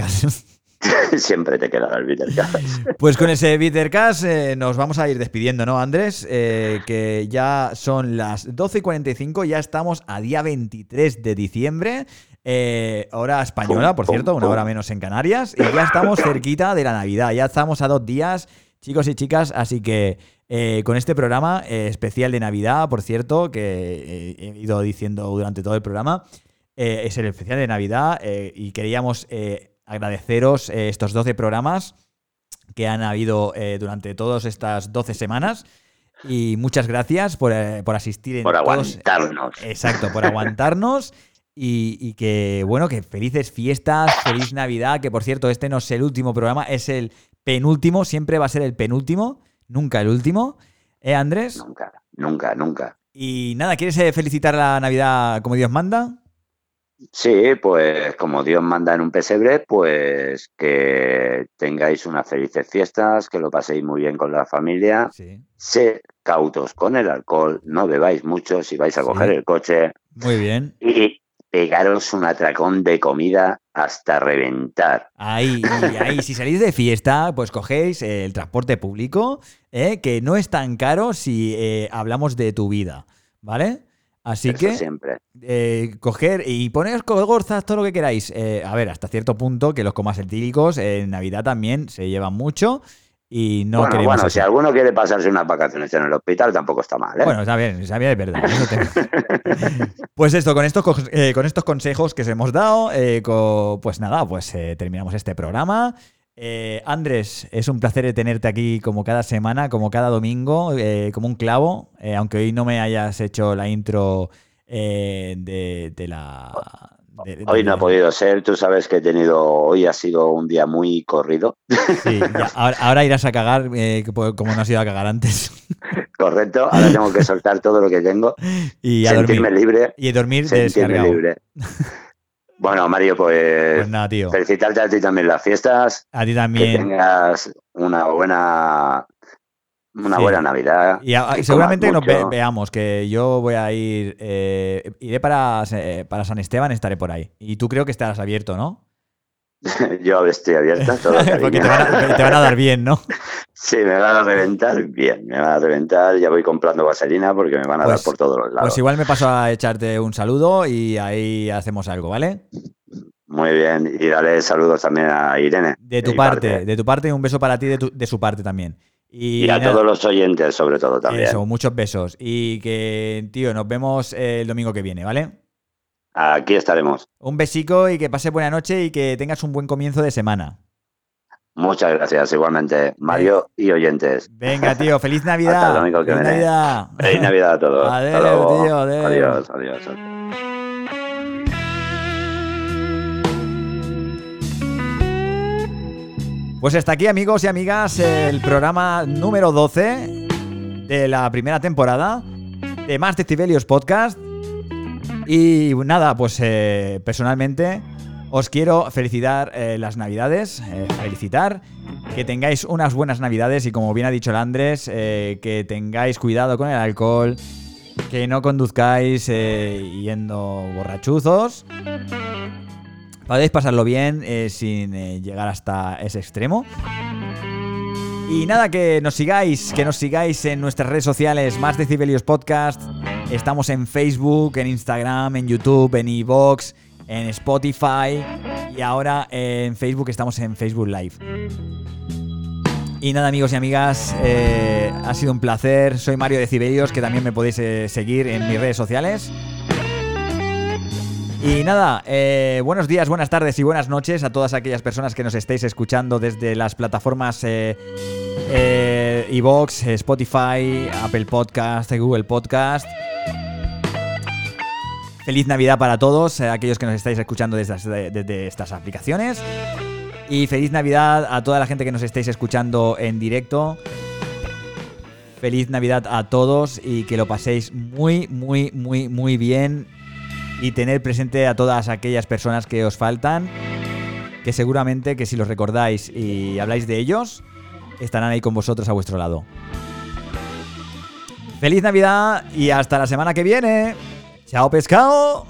Siempre te queda el Bittercast. Pues con ese Bittercast eh, nos vamos a ir despidiendo, ¿no, Andrés? Eh, que ya son las 12 y 45, ya estamos a día 23 de diciembre. Eh, hora española, por cierto, una hora menos en Canarias. Y ya estamos cerquita de la Navidad. Ya estamos a dos días, chicos y chicas. Así que con este programa especial de Navidad, por cierto, que he ido diciendo durante todo el programa, es el especial de Navidad y queríamos agradeceros eh, estos 12 programas que han habido eh, durante todas estas 12 semanas. Y muchas gracias por, eh, asistir. por aguantarnos. exacto, por aguantarnos. y, que, bueno, que felices fiestas, feliz Navidad, que por cierto, este no es el último programa, es el penúltimo, siempre va a ser el penúltimo, nunca el último. ¿Eh, Andrés? Nunca, nunca, nunca. Y nada, ¿quieres felicitar la Navidad como Dios manda? Sí, pues como Dios manda en un pesebre, pues que tengáis unas felices fiestas, que lo paséis muy bien con la familia. Sí. Sé cautos con el alcohol, no bebáis mucho si vais a coger el coche. Muy bien. Y pegaros un atracón de comida hasta reventar. Ahí, ahí, si salís de fiesta, pues cogéis el transporte público, ¿eh? que no es tan caro si eh, hablamos de tu vida, ¿vale? Así que siempre. Eh, coger y poner gorzas, todo lo que queráis. a ver, hasta cierto punto que los comas etílicos en Navidad también se llevan mucho y no bueno, bueno si alguno quiere pasarse unas vacaciones en el hospital, tampoco está mal. ¿eh? Bueno, está bien, está bien, es verdad. pues esto, con estos, eh, con estos consejos que os hemos dado, eh, pues nada, pues terminamos este programa. Andrés, es un placer tenerte aquí como cada semana, como cada domingo, como un clavo, aunque hoy no me hayas hecho la intro de, de la hoy no ha podido ser, tú sabes que he tenido, hoy ha sido un día muy corrido. Sí, ahora, irás a cagar eh, como no has ido a cagar antes. Correcto, ahora tengo que soltar todo lo que tengo, y sentirme libre. Y dormir sentirme libre. Bueno, Mario, pues, pues felicitarte a ti también las fiestas. A ti también. Que tengas una buena una buena Navidad. Y, seguramente nos veamos, que yo voy a ir, eh, iré para, eh, para San Esteban, estaré por ahí. Y tú creo que estarás abierto, ¿no? yo estoy abierto. Porque te van, a, dar bien, ¿no? sí, me van a reventar bien, me van a reventar. Ya voy comprando vaselina porque me van a dar pues, por todos los lados. Pues igual me paso a echarte un saludo y ahí hacemos algo, ¿vale? Muy bien, y dale saludos también a Irene. De tu parte, de tu parte, y un beso para ti de, de su parte también. Y, a todos los oyentes, sobre todo también. Eso, muchos besos. Y que, tío, nos vemos el domingo que viene, ¿vale? Aquí estaremos. Un besico y que pase buena noche y que tengas un buen comienzo de semana. Muchas gracias, igualmente, Mario y oyentes. Venga, tío, feliz Navidad. Hasta el domingo que feliz Navidad. Feliz Navidad a todos. Adiós, tío, adiós. adiós. Pues hasta aquí, amigos y amigas, el programa número 12 de la primera temporada de Más Decibelios Podcast. Y nada, pues eh, personalmente os quiero felicitar eh, las navidades, eh, felicitar que tengáis unas buenas navidades y como bien ha dicho el Andrés, que tengáis cuidado con el alcohol, que no conduzcáis yendo borrachuzos Podéis pasarlo bien sin llegar hasta ese extremo. Y nada, que nos sigáis, que nos sigáis en nuestras redes sociales, más Decibelios Podcast. Estamos en Facebook, en Instagram, en YouTube, en Evox, en Spotify y ahora en Facebook estamos en Facebook Live. Y nada amigos y amigas, eh, ha sido un placer. Soy Mario Decibelios, que también me podéis seguir en mis redes sociales. Y nada, eh, buenos días, buenas tardes y buenas noches a todas aquellas personas que nos estéis escuchando desde las plataformas eh, eh, Spotify, Apple Podcast, Google Podcast. Feliz Navidad para todos, aquellos que nos estáis escuchando desde, desde, estas aplicaciones. Y feliz Navidad a toda la gente que nos estéis escuchando en directo. Feliz Navidad a todos y que lo paséis muy, muy, muy, muy bien y tener presente a todas aquellas personas que os faltan, que seguramente que si los recordáis y habláis de ellos, estarán ahí con vosotros a vuestro lado. Feliz Navidad y hasta la semana que viene. Chao pescado.